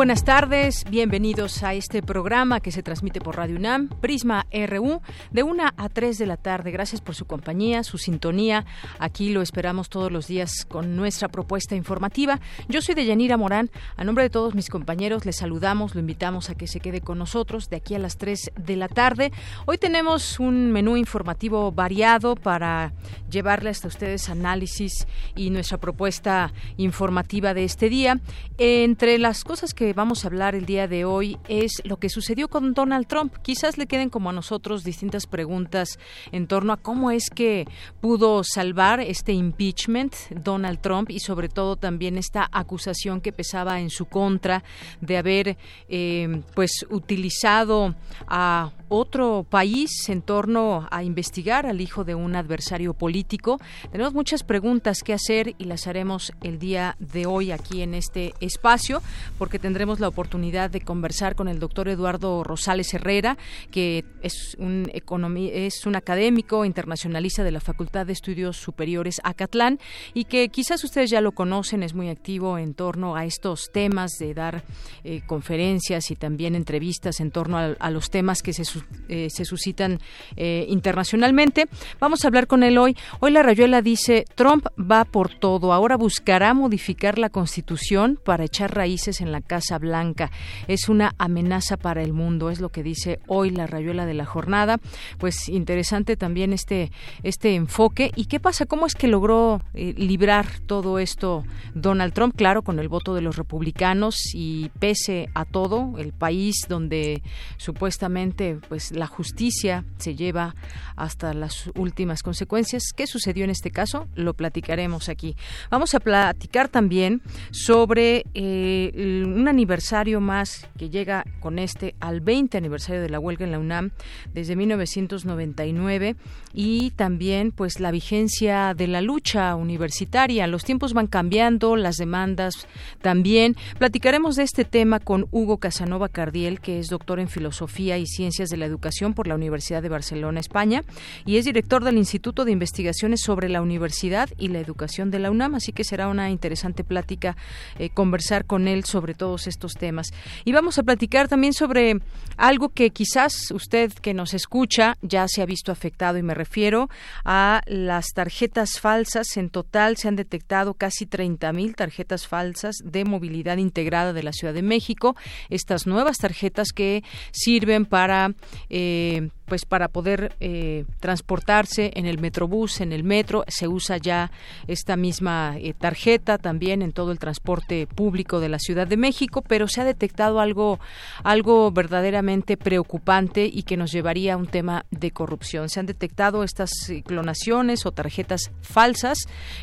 Buenas tardes, bienvenidos a este programa que se transmite por Radio UNAM, Prisma RU, de 1 a 3 de la tarde. Gracias por su compañía, su sintonía. Aquí lo esperamos todos los días con nuestra propuesta informativa. Yo soy Deyanira Morán. A nombre de todos mis compañeros, les saludamos, lo invitamos a que se quede con nosotros de aquí a las 3 de la tarde. Hoy tenemos un menú informativo variado para llevarle hasta ustedes análisis y nuestra propuesta informativa de este día. Entre las cosas que vamos a hablar el día de hoy es lo que sucedió con Donald Trump. Quizás le queden como a nosotros distintas preguntas en torno a cómo es que pudo salvar este impeachment Donald Trump y sobre todo también esta acusación que pesaba en su contra de haber eh, pues utilizado a otro país en torno a investigar al hijo de un adversario político. Tenemos muchas preguntas que hacer y las haremos el día de hoy aquí en este espacio porque tendremos la oportunidad de conversar con el doctor Eduardo Rosales Herrera, que es un, es un académico internacionalista de la Facultad de Estudios Superiores Acatlán y que quizás ustedes ya lo conocen, es muy activo en torno a estos temas de dar eh, conferencias y también entrevistas en torno a, los temas que se, eh, se suscitan eh, internacionalmente. Vamos a hablar con él hoy. Hoy la Rayuela dice, Trump va por todo, ahora buscará modificar la Constitución para echar raíces en la Casa Blanca. Es una amenaza para el mundo, es lo que dice hoy la rayuela de la jornada. Pues interesante también este, este enfoque. ¿Y qué pasa? ¿Cómo es que logró eh, librar todo esto Donald Trump? Claro, con el voto de los republicanos y pese a todo, el país donde supuestamente pues la justicia se lleva hasta las últimas consecuencias. ¿Qué sucedió en este caso? Lo platicaremos aquí. Vamos a platicar también sobre eh, una aniversario más que llega con este al 20 aniversario de la huelga en la UNAM desde 1999 y también pues la vigencia de la lucha universitaria. Los tiempos van cambiando, las demandas también. Platicaremos de este tema con Hugo Casanova Cardiel, que es doctor en Filosofía y Ciencias de la Educación por la Universidad de Barcelona, España, y es director del Instituto de Investigaciones sobre la Universidad y la Educación de la UNAM, así que será una interesante plática eh, conversar con él sobre todos estos temas. Y vamos a platicar también sobre algo que quizás usted que nos escucha ya se ha visto afectado y me refiero a las tarjetas falsas. En total se han detectado casi 30.000 tarjetas falsas de movilidad integrada de la Ciudad de México. Estas nuevas tarjetas que sirven para eh, pues para poder eh, transportarse en el metrobús, en el metro, se usa ya esta misma eh, tarjeta también en todo el transporte público de la Ciudad de México, pero se ha detectado algo, algo verdaderamente preocupante y que nos llevaría a un tema de corrupción. Se han detectado estas clonaciones o tarjetas falsas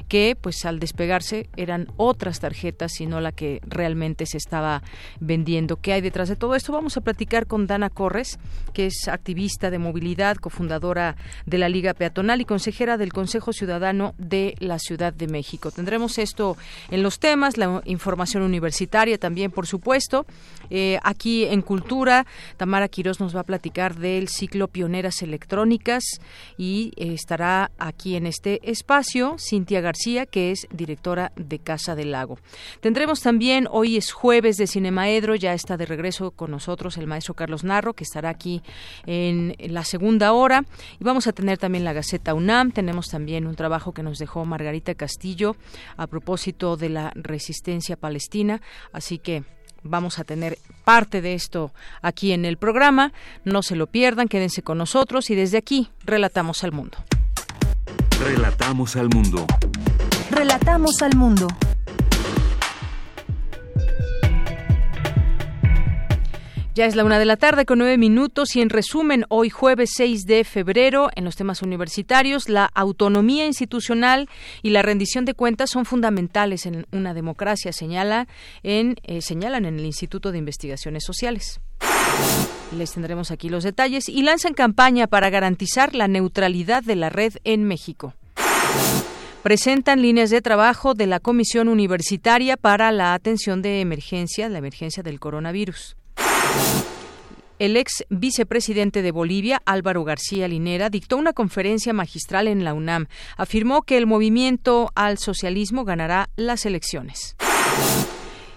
que, pues al despegarse, eran otras tarjetas y no la que realmente se estaba vendiendo. ¿Qué hay detrás de todo esto? Vamos a platicar con Dana Corres, que es activista Movilidad, cofundadora de la Liga Peatonal y consejera del Consejo Ciudadano de la Ciudad de México. Tendremos esto en los temas, la información universitaria también, por supuesto. Eh, aquí en Cultura, Tamara Quirós nos va a platicar del ciclo Pioneras Electrónicas y eh, estará aquí en este espacio Cintia García, que es directora de Casa del Lago. Tendremos también, hoy es jueves de Cinemaedro, ya está de regreso con nosotros el maestro Carlos Narro, que estará aquí en la segunda hora. Y vamos a tener también la Gaceta UNAM. Tenemos también un trabajo que nos dejó Margarita Castillo a propósito de la resistencia palestina. Así que vamos a tener parte de esto aquí en el programa. No se lo pierdan, quédense con nosotros y desde aquí relatamos al mundo. Relatamos al mundo. Relatamos al mundo. Ya es la una de la tarde con nueve minutos y en resumen, hoy jueves 6 de febrero, en los temas universitarios, la autonomía institucional y la rendición de cuentas son fundamentales en una democracia, señala en, eh, señalan en el Instituto de Investigaciones Sociales. Les tendremos aquí los detalles y lanzan campaña para garantizar la neutralidad de la red en México presentan líneas de trabajo de la Comisión Universitaria para la atención de emergencia, la emergencia del coronavirus. El ex vicepresidente de Bolivia, Álvaro García Linera, dictó una conferencia magistral en la UNAM. Afirmó que el movimiento al socialismo ganará las elecciones.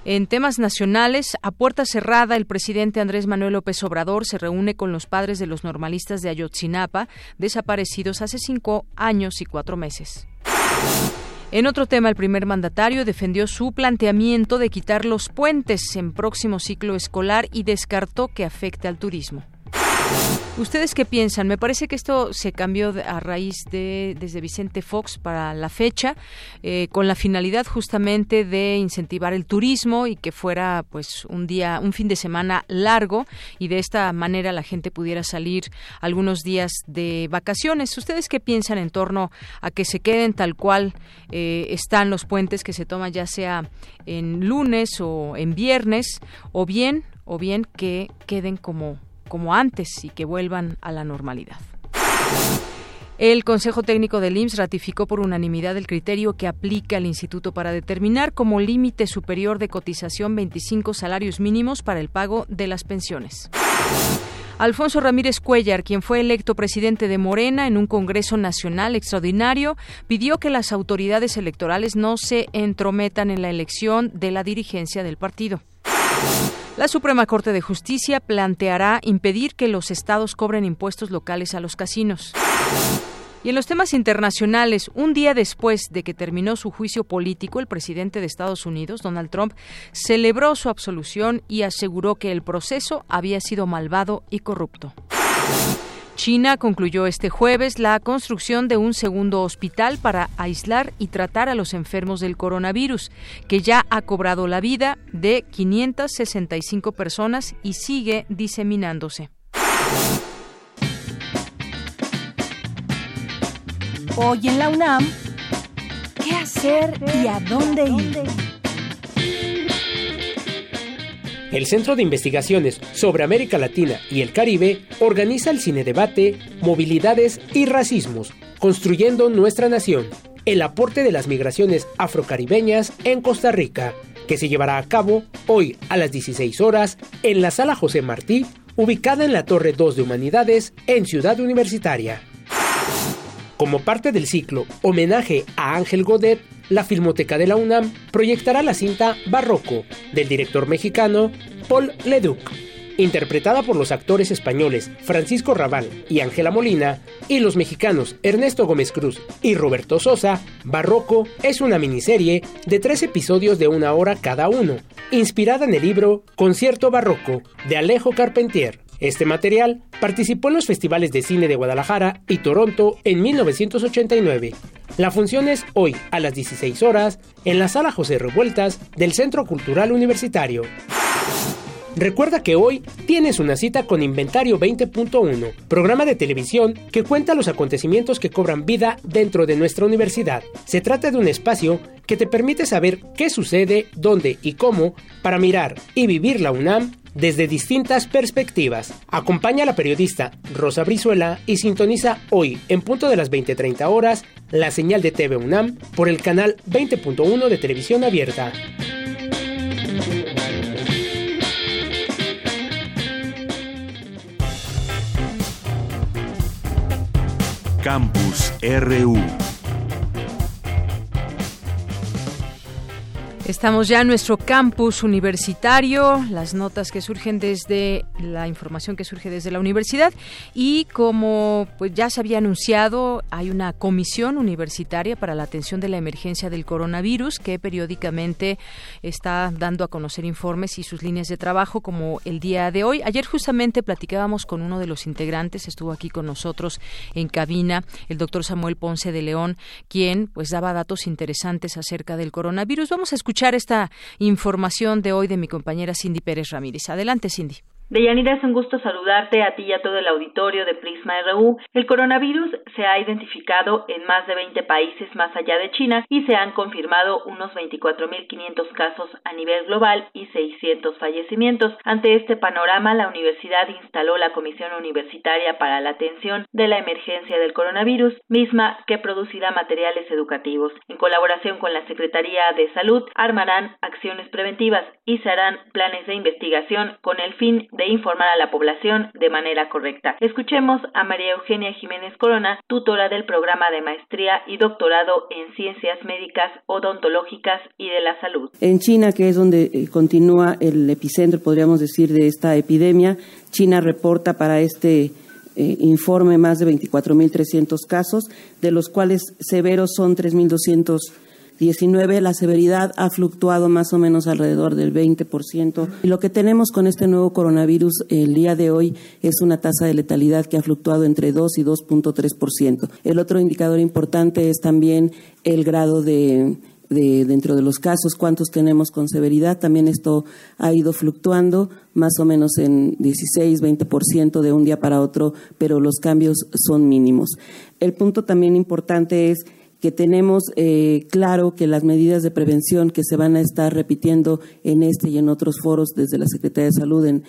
En temas nacionales, a puerta cerrada, el presidente Andrés Manuel López Obrador se reúne con los padres de los normalistas de Ayotzinapa, desaparecidos hace cinco años y cuatro meses. En otro tema, el primer mandatario defendió su planteamiento de quitar los puentes en próximo ciclo escolar y descartó que afecte al turismo. ¿Ustedes qué piensan? Me parece que esto se cambió a raíz de desde Vicente Fox para la fecha, eh, con la finalidad justamente de incentivar el turismo y que fuera pues un día, un fin de semana largo y de esta manera la gente pudiera salir algunos días de vacaciones. ¿Ustedes qué piensan en torno a que se queden tal cual eh, están los puentes que se toman ya sea en lunes o en viernes o bien o bien que queden como como antes y que vuelvan a la normalidad. El Consejo Técnico del IMSS ratificó por unanimidad el criterio que aplica el Instituto para determinar como límite superior de cotización 25 salarios mínimos para el pago de las pensiones. Alfonso Ramírez Cuellar, quien fue electo presidente de Morena en un Congreso Nacional extraordinario, pidió que las autoridades electorales no se entrometan en la elección de la dirigencia del partido. La Suprema Corte de Justicia planteará impedir que los estados cobren impuestos locales a los casinos. Y en los temas internacionales, un día después de que terminó su juicio político, el presidente de Estados Unidos, Donald Trump, celebró su absolución y aseguró que el proceso había sido malvado y corrupto. China concluyó este jueves la construcción de un segundo hospital para aislar y tratar a los enfermos del coronavirus, que ya ha cobrado la vida de 565 personas y sigue diseminándose. Hoy en la UNAM, ¿qué hacer y a dónde ir? El Centro de Investigaciones sobre América Latina y el Caribe organiza el Cine Debate, Movilidades y Racismos, Construyendo Nuestra Nación, el aporte de las migraciones afrocaribeñas en Costa Rica, que se llevará a cabo hoy a las 16 horas en la Sala José Martí, ubicada en la Torre 2 de Humanidades en Ciudad Universitaria. Como parte del ciclo Homenaje a Ángel Godet, la Filmoteca de la UNAM proyectará la cinta Barroco del director mexicano Paul Leduc, interpretada por los actores españoles Francisco Raval y Ángela Molina, y los mexicanos Ernesto Gómez Cruz y Roberto Sosa, Barroco es una miniserie de tres episodios de una hora cada uno, inspirada en el libro Concierto Barroco de Alejo Carpentier. Este material participó en los festivales de cine de Guadalajara y Toronto en 1989. La función es hoy a las 16 horas en la sala José Revueltas del Centro Cultural Universitario. Recuerda que hoy tienes una cita con Inventario 20.1, programa de televisión que cuenta los acontecimientos que cobran vida dentro de nuestra universidad. Se trata de un espacio que te permite saber qué sucede, dónde y cómo para mirar y vivir la UNAM desde distintas perspectivas. Acompaña a la periodista Rosa Brizuela y sintoniza hoy, en punto de las 20:30 horas, la señal de TV UNAM por el canal 20.1 de televisión abierta. Campus RU Estamos ya en nuestro campus universitario, las notas que surgen desde la información que surge desde la universidad y como pues ya se había anunciado, hay una comisión universitaria para la atención de la emergencia del coronavirus que periódicamente está dando a conocer informes y sus líneas de trabajo como el día de hoy. Ayer justamente platicábamos con uno de los integrantes, estuvo aquí con nosotros en cabina, el doctor Samuel Ponce de León, quien pues daba datos interesantes acerca del coronavirus. Vamos a escuchar esta información de hoy de mi compañera Cindy Pérez Ramírez. Adelante, Cindy. Deyanira, es un gusto saludarte a ti y a todo el auditorio de Prisma RU. El coronavirus se ha identificado en más de 20 países más allá de China y se han confirmado unos 24.500 casos a nivel global y 600 fallecimientos. Ante este panorama, la universidad instaló la Comisión Universitaria para la Atención de la Emergencia del Coronavirus, misma que producirá materiales educativos. En colaboración con la Secretaría de Salud, armarán acciones preventivas y se harán planes de investigación con el fin informar a la población de manera correcta. Escuchemos a María Eugenia Jiménez Corona, tutora del programa de maestría y doctorado en ciencias médicas, odontológicas y de la salud. En China, que es donde eh, continúa el epicentro, podríamos decir, de esta epidemia, China reporta para este eh, informe más de 24.300 casos, de los cuales severos son 3.200 19 la severidad ha fluctuado más o menos alrededor del 20%. Y lo que tenemos con este nuevo coronavirus el día de hoy es una tasa de letalidad que ha fluctuado entre 2 y 2.3%. El otro indicador importante es también el grado de, de, dentro de los casos, cuántos tenemos con severidad. También esto ha ido fluctuando más o menos en 16, 20% de un día para otro, pero los cambios son mínimos. El punto también importante es que tenemos eh, claro que las medidas de prevención que se van a estar repitiendo en este y en otros foros desde la Secretaría de Salud, en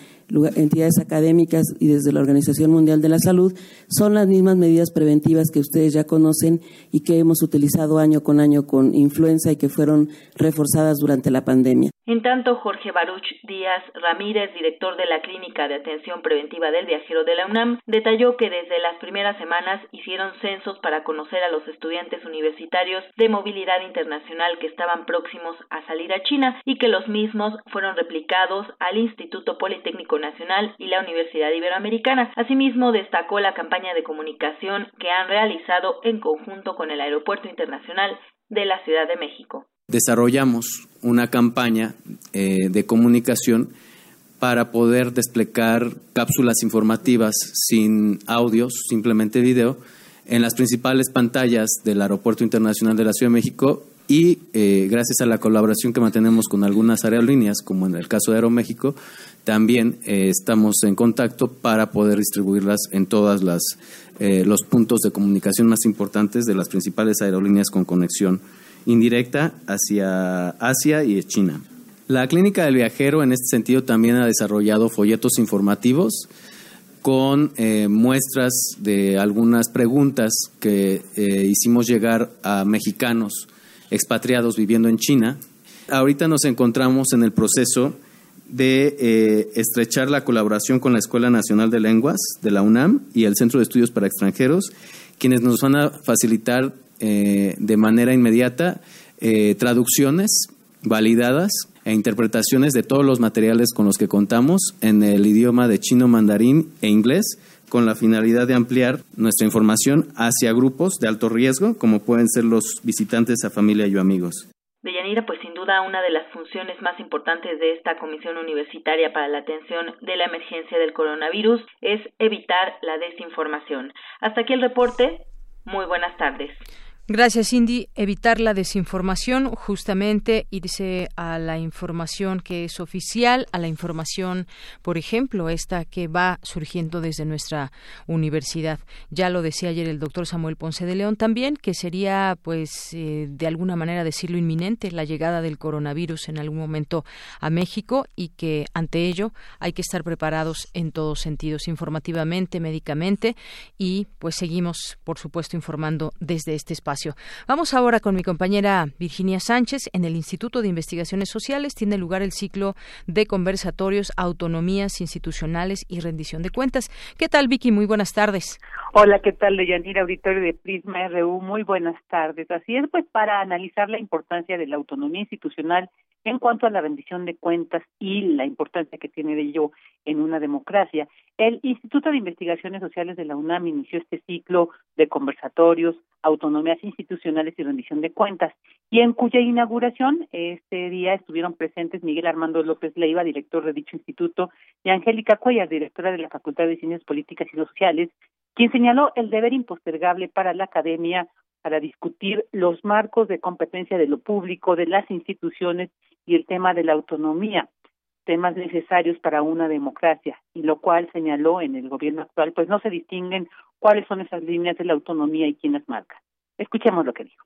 entidades académicas y desde la Organización Mundial de la Salud, son las mismas medidas preventivas que ustedes ya conocen y que hemos utilizado año con año con influenza y que fueron reforzadas durante la pandemia. En tanto, Jorge Baruch Díaz Ramírez, director de la Clínica de Atención Preventiva del Viajero de la UNAM, detalló que desde las primeras semanas hicieron censos para conocer a los estudiantes universitarios de movilidad internacional que estaban próximos a salir a China y que los mismos fueron replicados al Instituto Politécnico Nacional y la Universidad Iberoamericana. Asimismo, destacó la campaña de comunicación que han realizado en conjunto con el Aeropuerto Internacional de la Ciudad de México desarrollamos una campaña eh, de comunicación para poder desplegar cápsulas informativas sin audios, simplemente video, en las principales pantallas del Aeropuerto Internacional de la Ciudad de México y eh, gracias a la colaboración que mantenemos con algunas aerolíneas, como en el caso de Aeroméxico, también eh, estamos en contacto para poder distribuirlas en todos los puntos de comunicación más importantes de las principales aerolíneas con conexión indirecta hacia Asia y China. La Clínica del Viajero en este sentido también ha desarrollado folletos informativos con eh, muestras de algunas preguntas que eh, hicimos llegar a mexicanos expatriados viviendo en China. Ahorita nos encontramos en el proceso de eh, estrechar la colaboración con la Escuela Nacional de Lenguas de la UNAM y el Centro de Estudios para Extranjeros, quienes nos van a facilitar eh, de manera inmediata eh, traducciones validadas e interpretaciones de todos los materiales con los que contamos en el idioma de chino, mandarín e inglés con la finalidad de ampliar nuestra información hacia grupos de alto riesgo, como pueden ser los visitantes a familia y amigos. Deyanira, pues sin duda una de las funciones más importantes de esta Comisión Universitaria para la Atención de la Emergencia del Coronavirus es evitar la desinformación. Hasta aquí el reporte. Muy buenas tardes. Gracias, Cindy. Evitar la desinformación, justamente irse a la información que es oficial, a la información, por ejemplo, esta que va surgiendo desde nuestra universidad. Ya lo decía ayer el doctor Samuel Ponce de León también, que sería, pues, eh, de alguna manera decirlo inminente, la llegada del coronavirus en algún momento a México y que ante ello hay que estar preparados en todos sentidos, informativamente, médicamente y, pues, seguimos, por supuesto, informando desde este espacio Vamos ahora con mi compañera Virginia Sánchez. En el Instituto de Investigaciones Sociales tiene lugar el ciclo de conversatorios Autonomías Institucionales y Rendición de Cuentas. ¿Qué tal, Vicky? Muy buenas tardes. Hola, ¿qué tal, Leyanira, auditorio de Prisma RU? Muy buenas tardes. Así es, pues, para analizar la importancia de la autonomía institucional en cuanto a la rendición de cuentas y la importancia que tiene de ello en una democracia, el Instituto de Investigaciones Sociales de la UNAM inició este ciclo de conversatorios, autonomías institucionales y rendición de cuentas, y en cuya inauguración este día estuvieron presentes Miguel Armando López Leiva, director de dicho instituto, y Angélica Cuellar, directora de la Facultad de Ciencias Políticas y Sociales, quien señaló el deber impostergable para la academia para discutir los marcos de competencia de lo público, de las instituciones y el tema de la autonomía. temas necesarios para una democracia, y lo cual señaló en el gobierno actual, pues no se distinguen cuáles son esas líneas de la autonomía y quién las marca. Escuchemos lo que dijo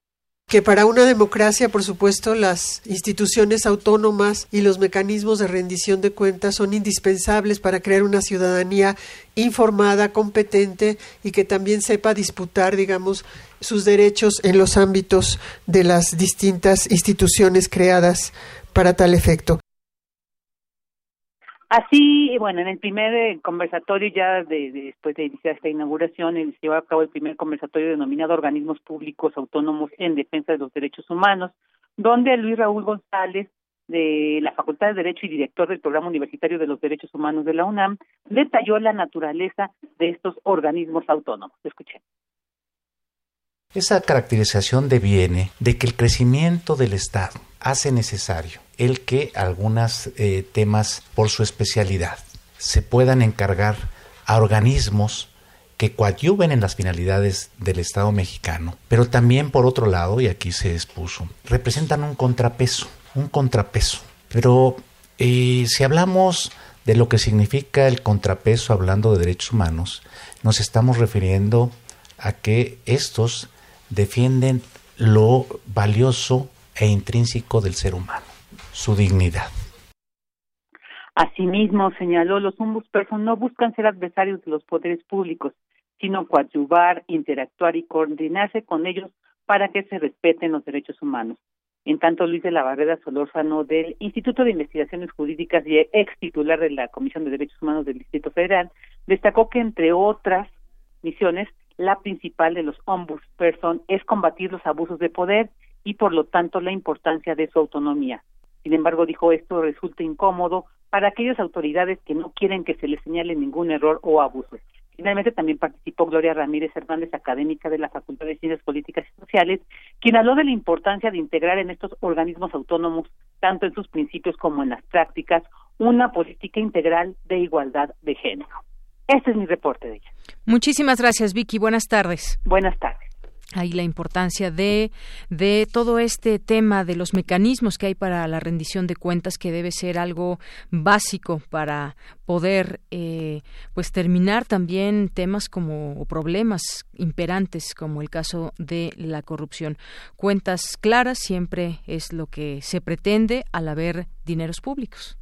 que para una democracia, por supuesto, las instituciones autónomas y los mecanismos de rendición de cuentas son indispensables para crear una ciudadanía informada, competente y que también sepa disputar, digamos, sus derechos en los ámbitos de las distintas instituciones creadas para tal efecto. Así, bueno, en el primer eh, conversatorio ya de, después de iniciar esta inauguración, se llevó a cabo el primer conversatorio denominado Organismos Públicos Autónomos en Defensa de los Derechos Humanos, donde Luis Raúl González, de la Facultad de Derecho y director del Programa Universitario de los Derechos Humanos de la UNAM, detalló la naturaleza de estos organismos autónomos. Escuchen. Esa caracterización deviene de que el crecimiento del Estado hace necesario el que algunos eh, temas por su especialidad se puedan encargar a organismos que coadyuven en las finalidades del Estado mexicano, pero también por otro lado, y aquí se expuso, representan un contrapeso, un contrapeso. Pero eh, si hablamos de lo que significa el contrapeso hablando de derechos humanos, nos estamos refiriendo a que estos defienden lo valioso e intrínseco del ser humano, su dignidad. Asimismo, señaló, los ombudsperson no buscan ser adversarios de los poderes públicos, sino coadyuvar, interactuar y coordinarse con ellos para que se respeten los derechos humanos. En tanto, Luis de la Barrera Solórzano del Instituto de Investigaciones Jurídicas y ex titular de la Comisión de Derechos Humanos del Distrito Federal, destacó que, entre otras misiones, la principal de los ombudsperson es combatir los abusos de poder y por lo tanto la importancia de su autonomía. Sin embargo, dijo esto resulta incómodo para aquellas autoridades que no quieren que se les señale ningún error o abuso. Finalmente también participó Gloria Ramírez Hernández, académica de la Facultad de Ciencias Políticas y Sociales, quien habló de la importancia de integrar en estos organismos autónomos, tanto en sus principios como en las prácticas, una política integral de igualdad de género. Este es mi reporte de ella. Muchísimas gracias, Vicky. Buenas tardes. Buenas tardes ahí la importancia de, de todo este tema de los mecanismos que hay para la rendición de cuentas que debe ser algo básico para poder eh, pues terminar también temas como problemas imperantes como el caso de la corrupción cuentas claras siempre es lo que se pretende al haber dineros públicos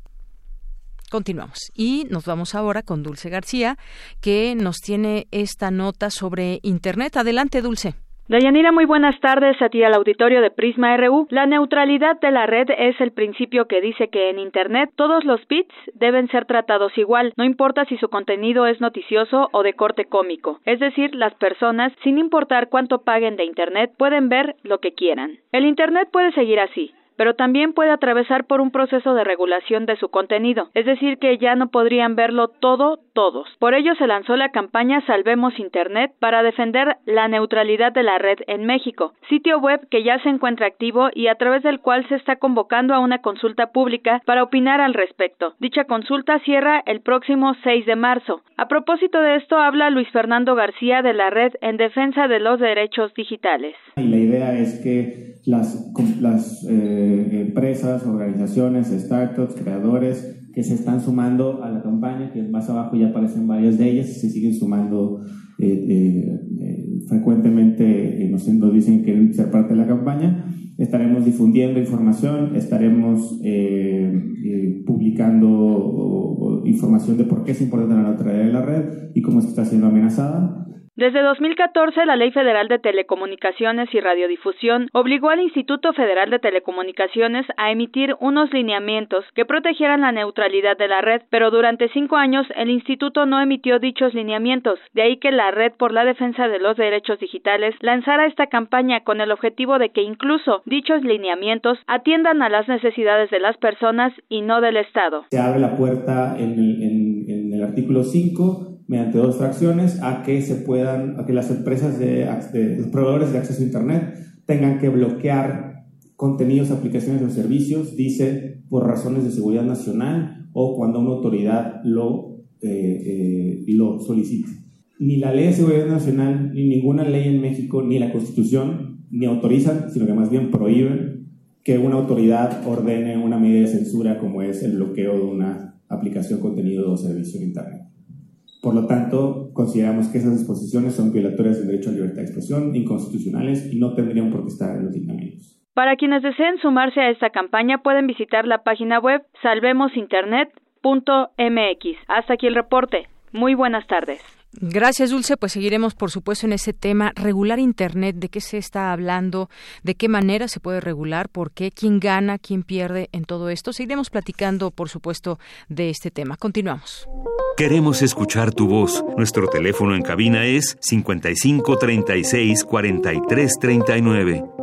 Continuamos y nos vamos ahora con Dulce García, que nos tiene esta nota sobre Internet. Adelante, Dulce. Dayanira, muy buenas tardes a ti al auditorio de Prisma RU. La neutralidad de la red es el principio que dice que en Internet todos los bits deben ser tratados igual, no importa si su contenido es noticioso o de corte cómico. Es decir, las personas, sin importar cuánto paguen de Internet, pueden ver lo que quieran. El Internet puede seguir así pero también puede atravesar por un proceso de regulación de su contenido, es decir, que ya no podrían verlo todo todos. Por ello se lanzó la campaña Salvemos Internet para defender la neutralidad de la red en México, sitio web que ya se encuentra activo y a través del cual se está convocando a una consulta pública para opinar al respecto. Dicha consulta cierra el próximo 6 de marzo. A propósito de esto habla Luis Fernando García de la Red en Defensa de los Derechos Digitales. la idea es que las, las eh, empresas, organizaciones, startups, creadores que se están sumando a la campaña, que más abajo ya aparecen varias de ellas se siguen sumando eh, eh, frecuentemente, nos, dicen que ser parte de la campaña. Estaremos difundiendo información, estaremos publicando información de por qué es importante la neutralidad de la red y cómo está siendo amenazada. Desde 2014, la Ley Federal de Telecomunicaciones y Radiodifusión obligó al Instituto Federal de Telecomunicaciones a emitir unos lineamientos que protegieran la neutralidad de la red, pero durante cinco años el instituto no emitió dichos lineamientos, de ahí que la Red por la Defensa de los Derechos Digitales lanzara esta campaña con el objetivo de que incluso dichos lineamientos atiendan a las necesidades de las personas y no del Estado. Se abre la puerta en el, artículo 5 mediante dos fracciones a que se puedan, a que las empresas de, los proveedores de acceso a Internet tengan que bloquear contenidos, aplicaciones o servicios, dice, por razones de seguridad nacional o cuando una autoridad lo, eh, eh, lo solicite. Ni la ley de seguridad nacional, ni ninguna ley en México, ni la constitución, ni autorizan, sino que más bien prohíben que una autoridad ordene una medida de censura como es el bloqueo de una aplicación, contenido o servicio en Internet. Por lo tanto, consideramos que esas disposiciones son violatorias del derecho a libertad de expresión, inconstitucionales y no tendrían por qué estar en los lineamientos. Para quienes deseen sumarse a esta campaña pueden visitar la página web salvemosinternet.mx. Hasta aquí el reporte. Muy buenas tardes. Gracias, Dulce. Pues seguiremos, por supuesto, en ese tema. Regular Internet, ¿de qué se está hablando? ¿De qué manera se puede regular? ¿Por qué? ¿Quién gana? ¿Quién pierde en todo esto? Seguiremos platicando, por supuesto, de este tema. Continuamos. Queremos escuchar tu voz. Nuestro teléfono en cabina es 55 36 43 39.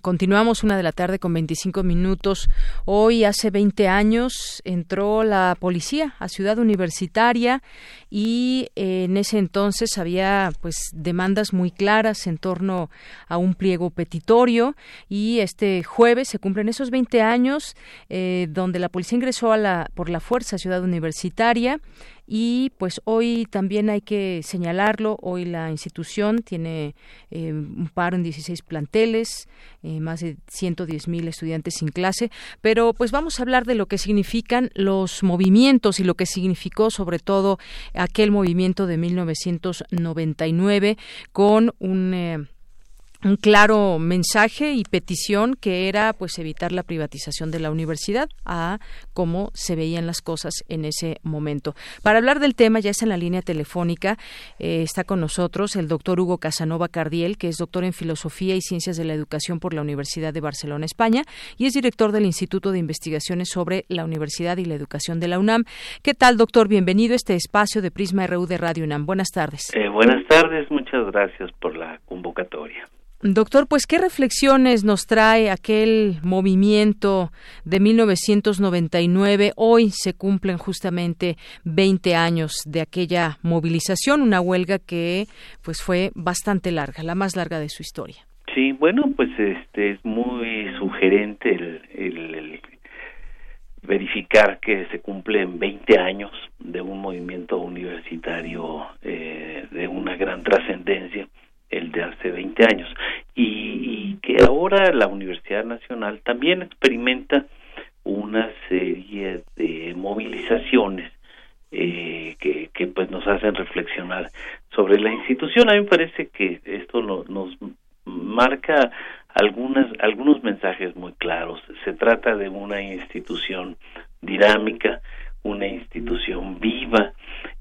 Continuamos una de la tarde con 25 minutos. Hoy, hace 20 años, entró la policía a Ciudad Universitaria y eh, en ese entonces había pues demandas muy claras en torno a un pliego petitorio y este jueves se cumplen esos 20 años eh, donde la policía ingresó a la, por la fuerza a Ciudad Universitaria y pues hoy también hay que señalarlo, hoy la institución tiene eh, un paro en 16 planteles, eh, más de 110 mil estudiantes sin clase, pero pues vamos a hablar de lo que significan los movimientos y lo que significó sobre todo aquel movimiento de 1999 con un... Eh, un claro mensaje y petición que era pues evitar la privatización de la universidad a cómo se veían las cosas en ese momento. Para hablar del tema ya es en la línea telefónica eh, está con nosotros el doctor Hugo Casanova Cardiel que es doctor en filosofía y ciencias de la educación por la Universidad de Barcelona España y es director del Instituto de Investigaciones sobre la Universidad y la Educación de la UNAM. ¿Qué tal doctor? Bienvenido a este espacio de Prisma RU de Radio UNAM. Buenas tardes. Eh, buenas tardes, muchas gracias por la convocatoria. Doctor, pues qué reflexiones nos trae aquel movimiento de 1999. Hoy se cumplen justamente 20 años de aquella movilización, una huelga que pues fue bastante larga, la más larga de su historia. Sí, bueno, pues este es muy sugerente el, verificar que se cumplen 20 años de un movimiento universitario eh, de una gran trascendencia el de hace 20 años y, que ahora la Universidad Nacional también experimenta una serie de movilizaciones eh, que, pues nos hacen reflexionar sobre la institución. A mí me parece que esto nos marca algunas, algunos mensajes muy claros. Se trata de una institución dinámica, una institución viva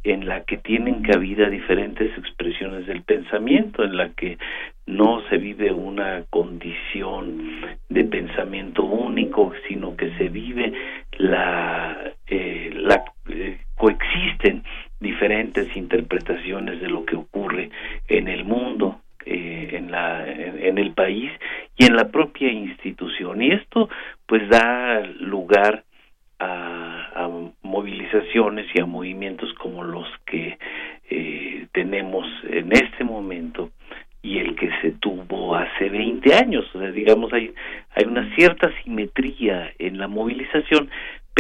en la que tienen cabida diferentes expresiones del pensamiento, en la que no se vive una condición de pensamiento único, sino que se vive la, eh, la eh, coexisten diferentes interpretaciones de lo que ocurre en el mundo, eh, en, la, en, el país y en la propia institución. Y esto pues da lugar a, movilizaciones y a movimientos como los que eh, tenemos en este momento y el que se tuvo hace 20 años. O sea, digamos, hay, hay una cierta simetría en la movilización,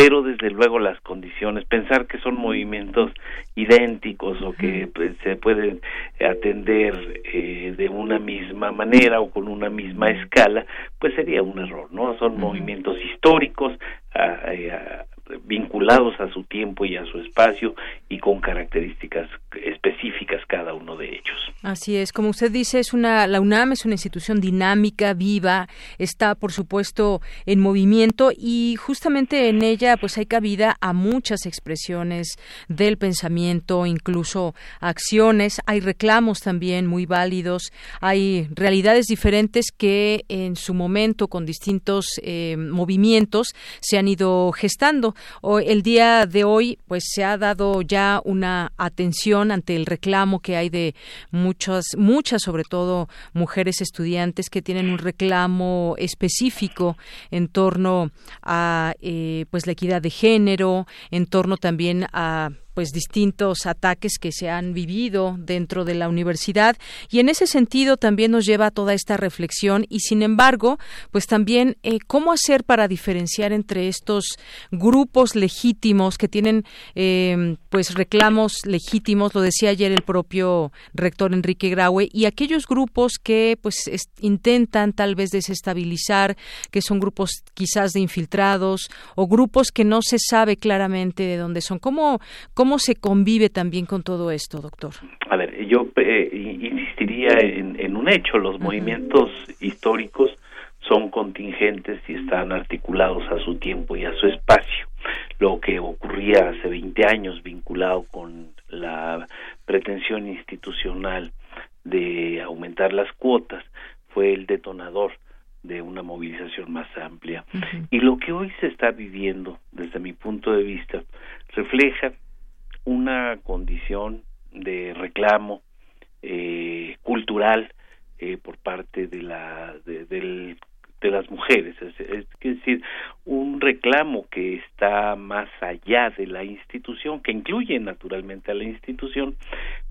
pero desde luego las condiciones, pensar que son movimientos idénticos o que pues, se pueden atender eh, de una misma manera o con una misma escala, pues sería un error, ¿no? Son movimientos históricos, vinculados a su tiempo y a su espacio y con características específicas cada uno de ellos. Así es, como usted dice, es una la UNAM es una institución dinámica, viva, está por supuesto en movimiento y justamente en ella pues hay cabida a muchas expresiones del pensamiento, incluso acciones, hay reclamos también muy válidos, hay realidades diferentes que en su momento con distintos eh, movimientos se han ido gestando. O el día de hoy, pues se ha dado ya una atención ante el reclamo que hay de muchas, muchas, sobre todo mujeres estudiantes que tienen un reclamo específico en torno a, eh, pues la equidad de género, en torno también a pues distintos ataques que se han vivido dentro de la universidad. Y en ese sentido también nos lleva a toda esta reflexión. Y sin embargo pues también eh, cómo hacer para diferenciar entre estos grupos legítimos que tienen eh, pues reclamos legítimos lo decía ayer el propio rector Enrique Graue. Y aquellos grupos que pues intentan tal vez desestabilizar que son grupos quizás de infiltrados o grupos que no se sabe claramente de dónde son. Cómo cómo se convive también con todo esto doctor a ver yo eh, insistiría en, un hecho los movimientos históricos son contingentes y están articulados a su tiempo y a su espacio. Lo que ocurría hace 20 años vinculado con la pretensión institucional de aumentar las cuotas fue el detonador de una movilización más amplia. Y lo que hoy se está viviendo, desde mi punto de vista, refleja una condición de reclamo eh, cultural eh, por parte de la del de las mujeres, es, decir, un reclamo que está más allá de la institución, que incluye naturalmente a la institución,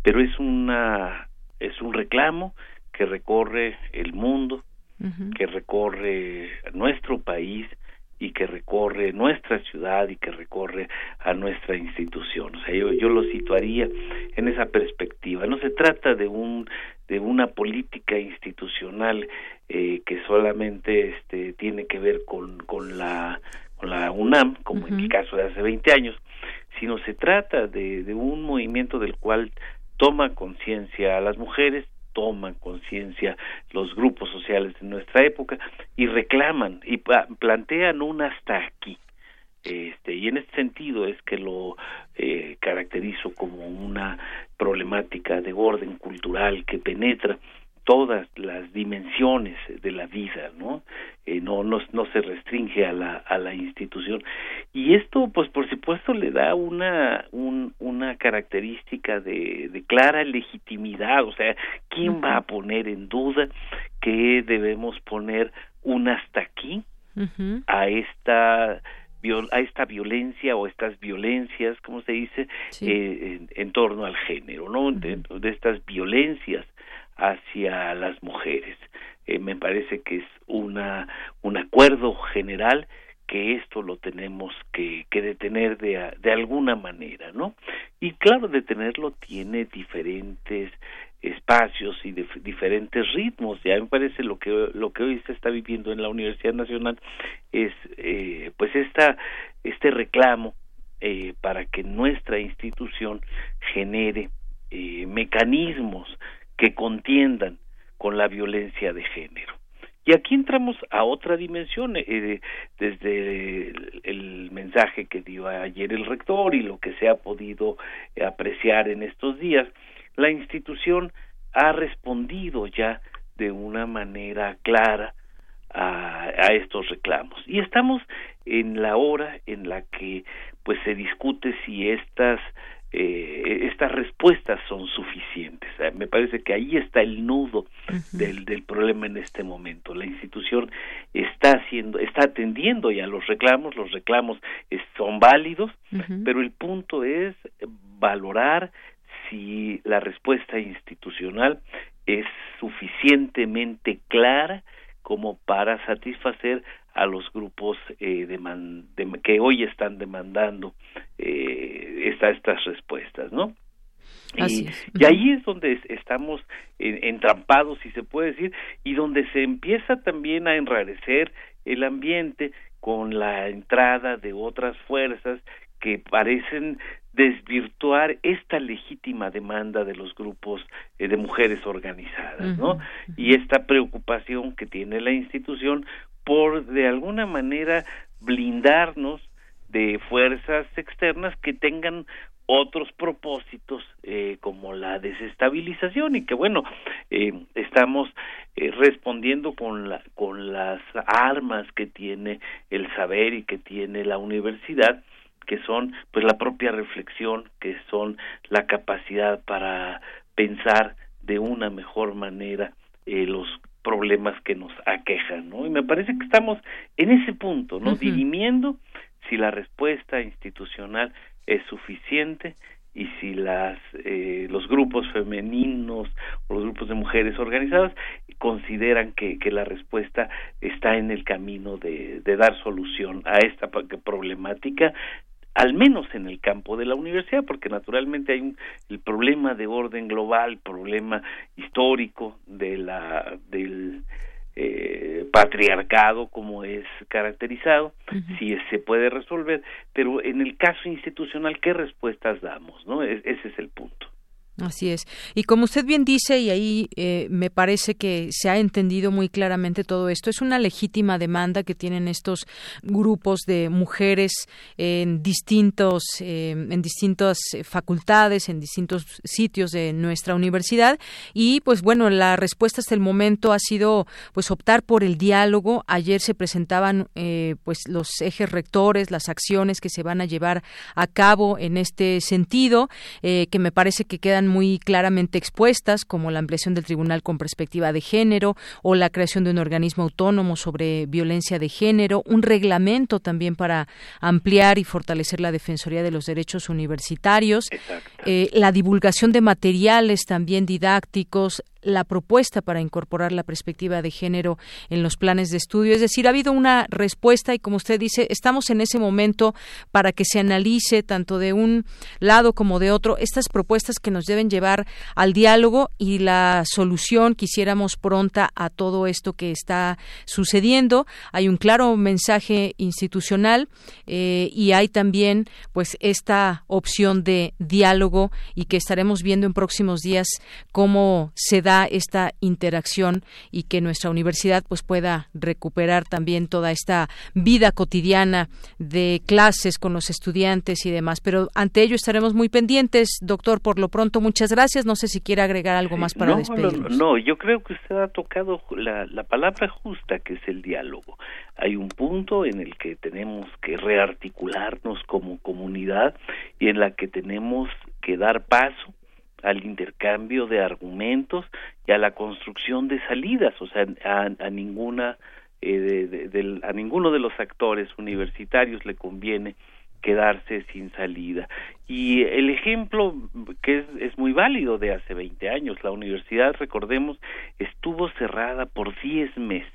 pero es una es un reclamo que recorre el mundo, que recorre nuestro país y que recorre nuestra ciudad y que recorre a nuestra institución. O sea, yo, yo lo situaría en esa perspectiva. No se trata de un de una política institucional eh, que solamente este, tiene que ver con, con, la, con la UNAM, como en el caso de hace 20 años, sino se trata de, de un movimiento del cual toma conciencia a las mujeres, toman conciencia los grupos sociales de nuestra época y reclaman y plantean un hasta aquí. Este, y en este sentido es que lo eh, caracterizo como una problemática de orden cultural que penetra todas las dimensiones de la vida, ¿no? Eh, no, no, no se restringe a la, a la institución. Y esto, pues, por supuesto, le da una, un, una característica de, de clara legitimidad, o sea, ¿quién va a poner en duda que debemos poner un hasta aquí a esta a esta violencia o estas violencias, como se dice, eh, en, torno al género, ¿no? de, estas violencias hacia las mujeres. Eh, me parece que es una un acuerdo general que esto lo tenemos que, que detener de, de alguna manera, ¿no? Y claro, detenerlo tiene diferentes espacios y de, diferentes ritmos. Ya me parece lo que lo que hoy se está viviendo en la Universidad Nacional es eh, pues esta este reclamo eh, para que nuestra institución genere eh, mecanismos que contiendan con la violencia de género. Y aquí entramos a otra dimensión, eh, desde el, mensaje que dio ayer el rector y lo que se ha podido apreciar en estos días, la institución ha respondido ya de una manera clara a, a, estos reclamos y estamos en la hora en la que pues se discute si estas eh, estas respuestas son suficientes. me parece que ahí está el nudo del, del problema en este momento. La institución está haciendo, está atendiendo ya los reclamos, los reclamos son válidos, pero el punto es valorar si la respuesta institucional es suficientemente clara como para satisfacer a los grupos eh, que hoy están demandando eh, estas respuestas, ¿no? Y, y, ahí es donde estamos entrampados, si se puede decir, y donde se empieza también a enrarecer el ambiente con la entrada de otras fuerzas que parecen desvirtuar esta legítima demanda de los grupos eh, de mujeres organizadas, ¿no? Y esta preocupación que tiene la institución por de alguna manera blindarnos de fuerzas externas que tengan otros propósitos eh, como la desestabilización. Y que bueno eh, estamos eh, respondiendo con la, con las armas que tiene el saber y que tiene la universidad que son pues la propia reflexión, que son la capacidad para pensar de una mejor manera eh, los problemas que nos aquejan, ¿no? Y me parece que estamos en ese punto, ¿no? Dirimiendo si la respuesta institucional es suficiente y si las eh, los grupos femeninos o los grupos de mujeres organizadas consideran que, que la respuesta está en el camino de, de dar solución a esta problemática al menos en el campo de la universidad, porque naturalmente hay un, el problema de orden global, problema histórico de la del eh, patriarcado como es caracterizado, si se puede resolver, pero en el caso institucional, ¿qué respuestas damos? ¿no? ese es el punto. Así es. Y como usted bien dice, y ahí eh, me parece que se ha entendido muy claramente todo esto, es una legítima demanda que tienen estos grupos de mujeres en distintos, eh, en distintas facultades, en distintos sitios de nuestra universidad. Y pues bueno, la respuesta hasta el momento ha sido pues optar por el diálogo. Ayer se presentaban eh, pues los ejes rectores, las acciones que se van a llevar a cabo en este sentido, que me parece que quedan muy claramente expuestas, como la ampliación del tribunal con perspectiva de género o la creación de un organismo autónomo sobre violencia de género, un reglamento también para ampliar y fortalecer la defensoría de los derechos universitarios, eh, la divulgación de materiales también didácticos, la propuesta para incorporar la perspectiva de género en los planes de estudio. Es decir, ha habido una respuesta y, como usted dice, estamos en ese momento para que se analice tanto de un lado como de otro estas propuestas que nos deben llevar al diálogo y la solución quisiéramos pronta a todo esto que está sucediendo. Hay un claro mensaje institucional eh, y hay también pues esta opción de diálogo y que estaremos viendo en próximos días cómo se da esta interacción y que nuestra universidad pues pueda recuperar también toda esta vida cotidiana de clases con los estudiantes y demás. Pero ante ello estaremos muy pendientes, doctor. Por lo pronto, muchas gracias. No sé si quiere agregar algo más para despedirnos. No, no, yo creo que usted ha tocado la, la palabra justa, que es el diálogo. Hay un punto en el que tenemos que rearticularnos como comunidad y en la que tenemos que dar paso al intercambio de argumentos y a la construcción de salidas, o sea, a, ninguna eh, de, a ninguno de los actores universitarios le conviene quedarse sin salida. Y el ejemplo que es, es muy válido de hace 20 años, la universidad, recordemos, estuvo cerrada por 10 meses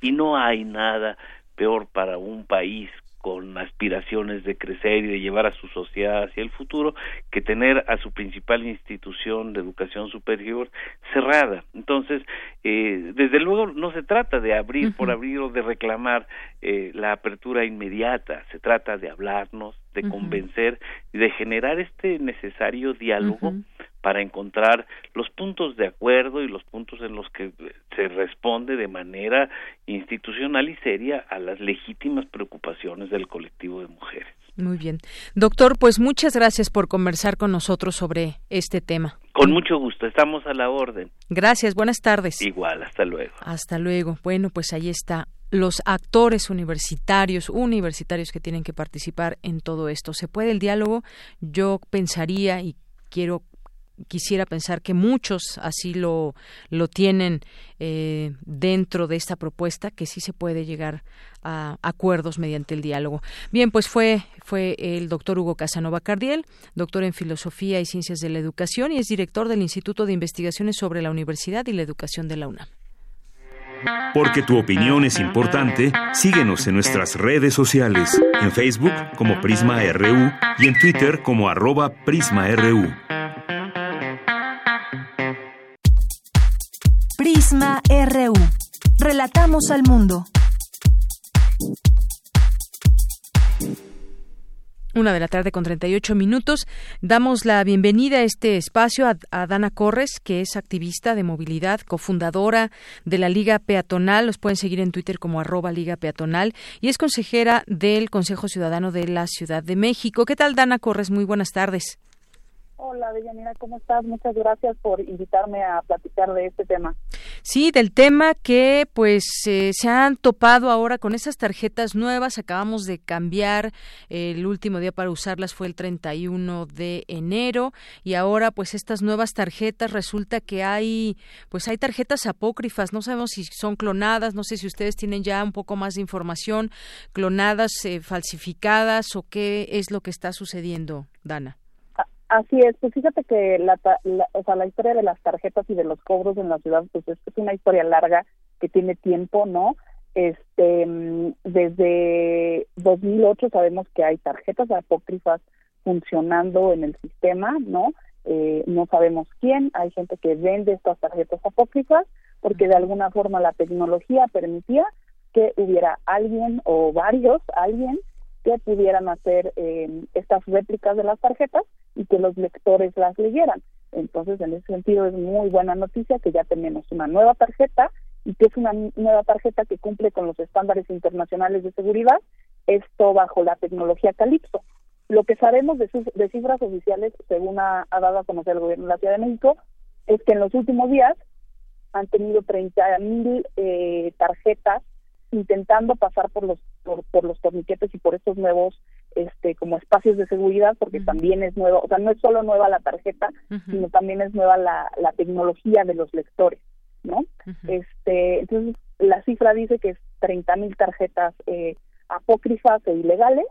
y no hay nada peor para un país con aspiraciones de crecer y de llevar a su sociedad hacia el futuro que tener a su principal institución de educación superior cerrada. Entonces, eh, desde luego no se trata de abrir por abrir o de reclamar eh, la apertura inmediata, se trata de hablarnos, de convencer y de generar este necesario diálogo para encontrar los puntos de acuerdo y los puntos en los que se responde de manera institucional y seria a las legítimas preocupaciones del colectivo de mujeres. Muy bien. Doctor, pues muchas gracias por conversar con nosotros sobre este tema. Con mucho gusto, estamos a la orden. Gracias, buenas tardes. Igual, hasta luego. Hasta luego. Bueno, pues ahí está los actores universitarios, universitarios que tienen que participar en todo esto. ¿Se puede el diálogo? Yo pensaría y quiero quisiera pensar que muchos así lo, lo tienen eh, dentro de esta propuesta, que sí se puede llegar a acuerdos mediante el diálogo. Bien, pues fue, fue el doctor Hugo Casanova Cardiel, doctor en Filosofía y Ciencias de la Educación y es director del Instituto de Investigaciones sobre la Universidad y la Educación de la UNAM. Porque tu opinión es importante, síguenos en nuestras redes sociales, en Facebook como Prisma RU y en Twitter como arroba PrismaRU. RU. Relatamos al mundo. Una de la tarde con 38 minutos. Damos la bienvenida a este espacio a, Dana Corres, que es activista de movilidad, cofundadora de la Liga Peatonal. Los pueden seguir en Twitter como arroba Liga Peatonal y es consejera del Consejo Ciudadano de la Ciudad de México. ¿Qué tal, Dana Corres? Muy buenas tardes. Hola, Deyanira, ¿cómo estás? Muchas gracias por invitarme a platicar de este tema. Sí, del tema que pues eh, se han topado ahora con esas tarjetas nuevas. Acabamos de cambiar, el último día para usarlas fue el 31 de enero y ahora pues estas nuevas tarjetas resulta que hay pues hay tarjetas apócrifas. No sabemos si son clonadas, no sé si ustedes tienen ya un poco más de información, clonadas, eh, falsificadas o qué es lo que está sucediendo, Dana. Así es, pues fíjate que la, o sea, la historia de las tarjetas y de los cobros en la ciudad pues es, una historia larga que tiene tiempo, ¿no? Este, mm, desde 2008 sabemos que hay tarjetas apócrifas funcionando en el sistema, ¿no? Eh, no sabemos quién, hay gente que vende estas tarjetas apócrifas porque de alguna forma la tecnología permitía que hubiera alguien o varios, alguien que pudieran hacer eh, estas réplicas de las tarjetas y que los lectores las leyeran. Entonces, en ese sentido, es muy buena noticia que ya tenemos una nueva tarjeta y que es una nueva tarjeta que cumple con los estándares internacionales de seguridad, esto bajo la tecnología Calypso. Lo que sabemos de, de cifras oficiales, según ha, dado a conocer el gobierno de la Ciudad de México, es que en los últimos días han tenido 30 mil eh, tarjetas intentando pasar por los por, los torniquetes y por estos nuevos este como espacios de seguridad porque también es nuevo o sea no es solo nueva la tarjeta sino también es nueva la, la tecnología de los lectores no este entonces la cifra dice que es 30 mil tarjetas eh, apócrifas e ilegales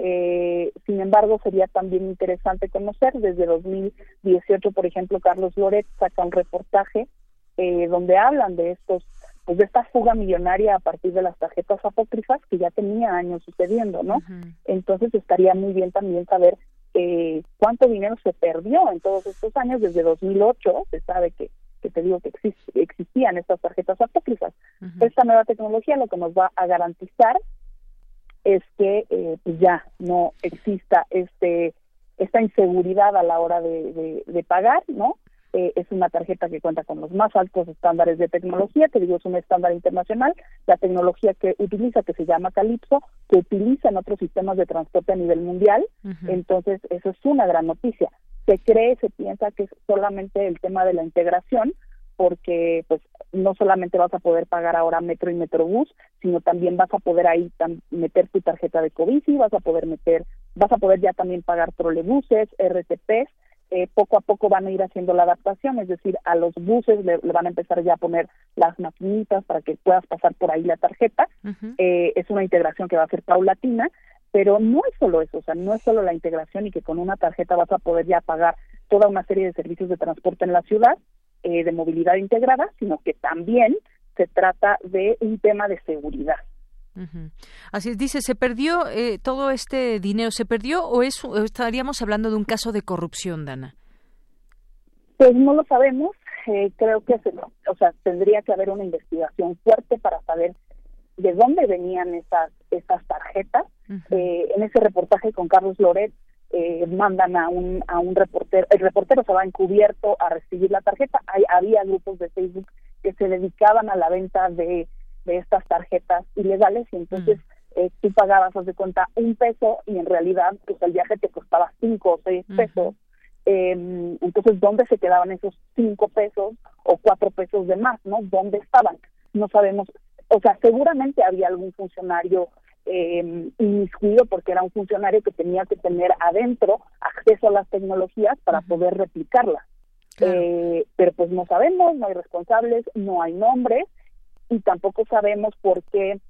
eh, sin embargo sería también interesante conocer desde 2018 por ejemplo Carlos Loret saca un reportaje eh, donde hablan de estos pues de esta fuga millonaria a partir de las tarjetas apócrifas que ya tenía años sucediendo, ¿no? Entonces estaría muy bien también saber eh, cuánto dinero se perdió en todos estos años, desde 2008 se sabe que, que te digo que existían estas tarjetas apócrifas. Esta nueva tecnología lo que nos va a garantizar es que eh, pues ya no exista este esta inseguridad a la hora de, de pagar, ¿no? Eh, es una tarjeta que cuenta con los más altos estándares de tecnología, que digo es un estándar internacional, la tecnología que utiliza, que se llama Calypso, que utiliza en otros sistemas de transporte a nivel mundial, entonces eso es una gran noticia. Se cree, se piensa que es solamente el tema de la integración, porque pues no solamente vas a poder pagar ahora metro y metrobús, sino también vas a poder ahí meter tu tarjeta de Covici, vas a poder meter, vas a poder ya también pagar trolebuses, RTPs, eh, poco a poco van a ir haciendo la adaptación, es decir, a los buses le, van a empezar ya a poner las maquinitas para que puedas pasar por ahí la tarjeta. Eh, es una integración que va a ser paulatina, pero no es solo eso, o sea, no es solo la integración y que con una tarjeta vas a poder ya pagar toda una serie de servicios de transporte en la ciudad, eh, de movilidad integrada, sino que también se trata de un tema de seguridad. Así es, dice, ¿se perdió eh, todo este dinero? ¿Se perdió o, es, estaríamos hablando de un caso de corrupción, Dana? Pues no lo sabemos. Eh, creo que se, o sea, tendría que haber una investigación fuerte para saber de dónde venían esas, esas tarjetas. Eh, en ese reportaje con Carlos Loret mandan a un, a un reportero, el reportero se va encubierto a recibir la tarjeta. Hay, había grupos de Facebook que se dedicaban a la venta de de estas tarjetas ilegales y entonces mm. eh, tú pagabas, haz de cuenta, un peso y en realidad pues el viaje te costaba cinco o seis pesos. Em, entonces, ¿dónde se quedaban esos cinco pesos o cuatro pesos de más? ¿No? ¿Dónde estaban? No sabemos. O sea, seguramente había algún funcionario eh, inmiscuido porque era un funcionario que tenía que tener adentro acceso a las tecnologías para poder replicarlas. Eh, pero pues no sabemos, no hay responsables, no hay nombres y tampoco sabemos por qué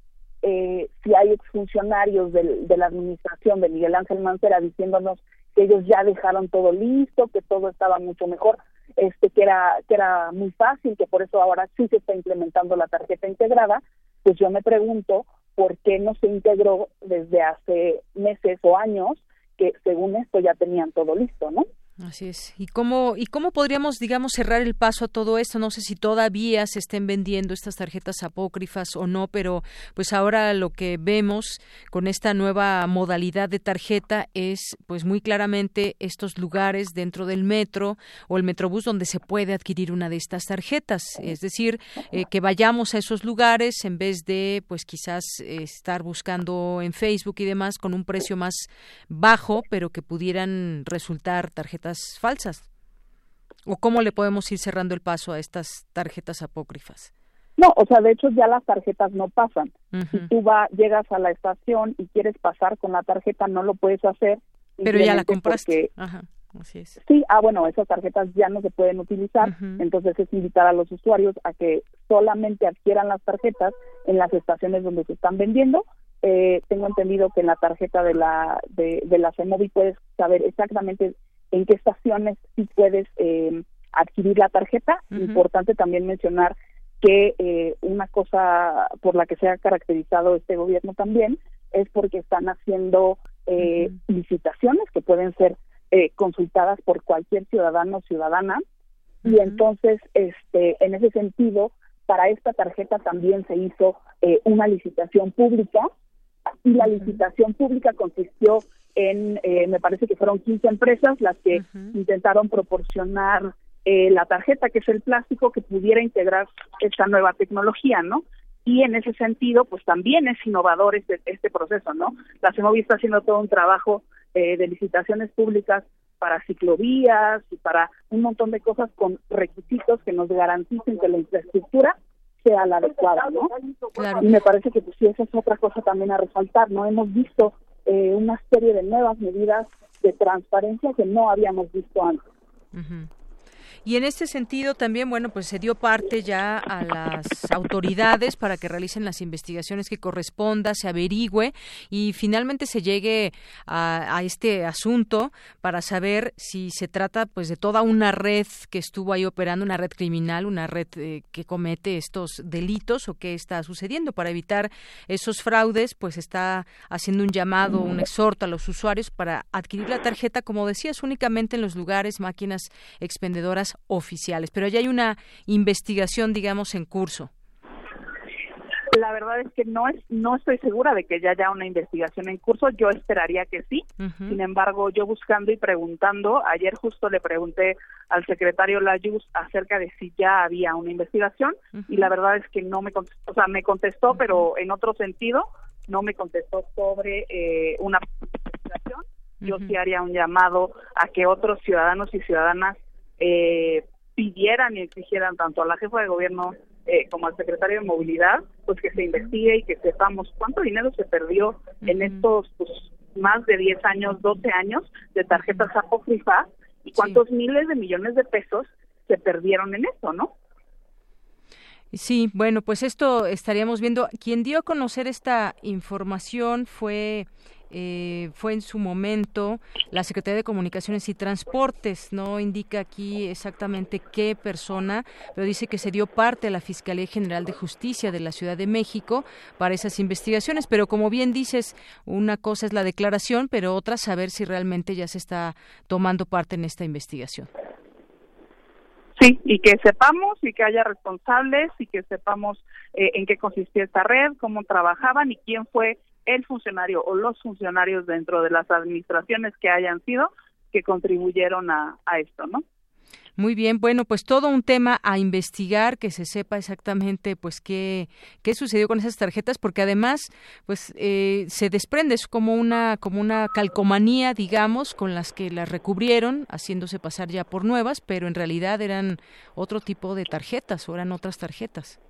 eh, si hay exfuncionarios de la administración de Miguel Ángel Mancera diciéndonos que ellos ya dejaron todo listo, que todo estaba mucho mejor, este que era que era muy fácil, que por eso ahora sí se está implementando la tarjeta integrada, pues yo me pregunto por qué no se integró desde hace meses o años que según esto ya tenían todo listo, ¿no? Así es. ¿Y cómo, ¿Y cómo podríamos, digamos, cerrar el paso a todo esto? No sé si todavía se estén vendiendo estas tarjetas apócrifas o no, pero pues ahora lo que vemos con esta nueva modalidad de tarjeta es pues muy claramente estos lugares dentro del metro o el metrobús donde se puede adquirir una de estas tarjetas. Es decir, eh, que vayamos a esos lugares en vez de pues quizás estar buscando en Facebook y demás con un precio más bajo, pero que pudieran resultar tarjetas falsas? ¿O cómo le podemos ir cerrando el paso a estas tarjetas apócrifas? No, o sea, de hecho ya las tarjetas no pasan. Si tú va, llegas a la estación y quieres pasar con la tarjeta, no lo puedes hacer. Pero ya la compraste. Ajá, así es. Sí, ah, bueno, esas tarjetas ya no se pueden utilizar, entonces es invitar a los usuarios a que solamente adquieran las tarjetas en las estaciones donde se están vendiendo. Eh, tengo entendido que en la tarjeta de la de, de la CEMOVI puedes saber exactamente en qué estaciones sí puedes eh, adquirir la tarjeta. Importante también mencionar que eh, una cosa por la que se ha caracterizado este gobierno también es porque están haciendo eh, licitaciones que pueden ser eh, consultadas por cualquier ciudadano o ciudadana. Y entonces este en ese sentido para esta tarjeta también se hizo eh, una licitación pública. Y la licitación pública consistió en, eh, me parece que fueron 15 empresas las que intentaron proporcionar eh, la tarjeta, que es el plástico que pudiera integrar esta nueva tecnología, ¿no? Y en ese sentido, pues también es innovador este, este proceso, ¿no? La CEMOVI está haciendo todo un trabajo eh, de licitaciones públicas para ciclovías y para un montón de cosas con requisitos que nos garanticen que la infraestructura sea la adecuada, ¿no? Y me parece que pues sí, esa es otra cosa también a resaltar, ¿no? Hemos visto eh, una serie de nuevas medidas de transparencia que no habíamos visto antes. Y en este sentido también, bueno, pues se dio parte ya a las autoridades para que realicen las investigaciones que corresponda, se averigüe y finalmente se llegue a, este asunto para saber si se trata pues de toda una red que estuvo ahí operando, una red criminal, una red eh, que comete estos delitos o qué está sucediendo. Para evitar esos fraudes, pues está haciendo un llamado, un exhorto a los usuarios para adquirir la tarjeta, como decías, únicamente en los lugares, máquinas expendedoras oficiales, pero ya hay una investigación, digamos, en curso. La verdad es que no es no estoy segura de que ya haya una investigación en curso. Yo esperaría que sí. Sin embargo, yo buscando y preguntando, ayer justo le pregunté al secretario Layus acerca de si ya había una investigación y la verdad es que no me contestó, o sea, me contestó, pero en otro sentido, no me contestó sobre eh, una investigación. Yo sí haría un llamado a que otros ciudadanos y ciudadanas eh, pidieran y exigieran tanto a la jefa de gobierno eh, como al secretario de movilidad, pues que se investigue y que sepamos cuánto dinero se perdió en estos pues, más de 10 años, 12 años de tarjetas apócrifas y cuántos miles de millones de pesos se perdieron en eso, ¿no? Sí, bueno, pues esto estaríamos viendo. Quien dio a conocer esta información fue eh, fue en su momento la Secretaría de Comunicaciones y Transportes. No indica aquí exactamente qué persona, pero dice que se dio parte a la Fiscalía General de Justicia de la Ciudad de México para esas investigaciones. Pero como bien dices, una cosa es la declaración, pero otra saber si realmente ya se está tomando parte en esta investigación. Sí, y que sepamos y que haya responsables y que sepamos eh, en qué consistía esta red, cómo trabajaban y quién fue el funcionario o los funcionarios dentro de las administraciones que hayan sido que contribuyeron a, esto, ¿no? Muy bien, bueno, pues todo un tema a investigar, que se sepa exactamente pues qué, qué sucedió con esas tarjetas, porque además pues eh, se desprende es como una como una calcomanía, digamos, con las que las recubrieron, haciéndose pasar ya por nuevas, pero en realidad eran otro tipo de tarjetas o eran otras tarjetas.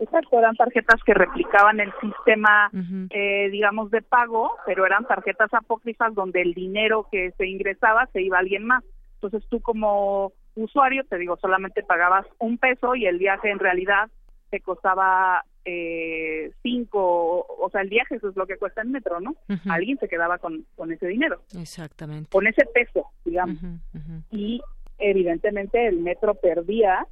Exacto, eran tarjetas que replicaban el sistema, eh, digamos, de pago, pero eran tarjetas apócrifas donde el dinero que se ingresaba se iba a alguien más. Entonces tú como usuario, te digo, solamente pagabas un peso y el viaje en realidad te costaba eh, cinco, o sea, el viaje eso es lo que cuesta el metro, ¿no? Alguien se quedaba con, con ese dinero. Exactamente. Con ese peso, digamos. Y evidentemente el metro perdía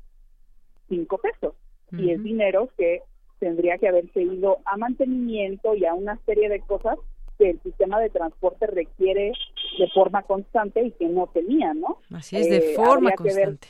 cinco pesos y es dinero que tendría que haberse ido a mantenimiento y a una serie de cosas que el sistema de transporte requiere de forma constante y que no tenía, ¿no? Así es, de eh, forma constante.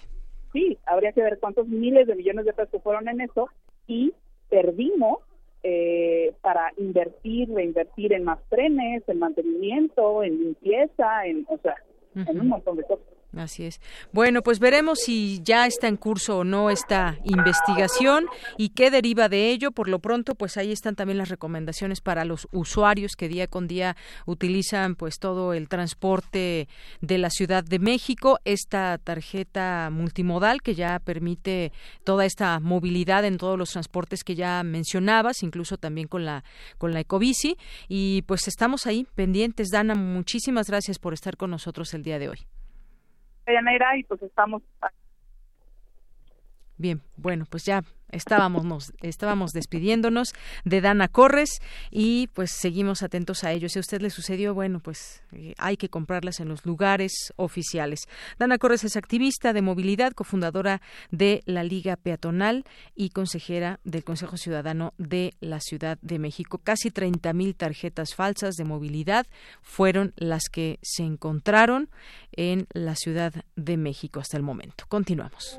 sí, habría que ver cuántos miles de millones de pesos fueron en eso y perdimos eh, para invertir, reinvertir en más trenes, en mantenimiento, en limpieza, en, o sea, en un montón de cosas. Así es. Bueno, pues veremos si ya está en curso o no esta investigación y qué deriva de ello. Por lo pronto, pues ahí están también las recomendaciones para los usuarios que día con día utilizan pues todo el transporte de la Ciudad de México, esta tarjeta multimodal que ya permite toda esta movilidad en todos los transportes que ya mencionabas, incluso también con la con la Ecobici y pues estamos ahí pendientes. Dana, muchísimas gracias por estar con nosotros el día de hoy y pues estamos Bien, bueno, pues ya estábamos, estábamos despidiéndonos de Dana Corres y pues seguimos atentos a ello. Si a usted le sucedió, bueno, pues eh, hay que comprarlas en los lugares oficiales. Dana Corres es activista de movilidad, cofundadora de la Liga Peatonal y consejera del Consejo Ciudadano de la Ciudad de México. Casi 30.000 tarjetas falsas de movilidad fueron las que se encontraron en la Ciudad de México hasta el momento. Continuamos.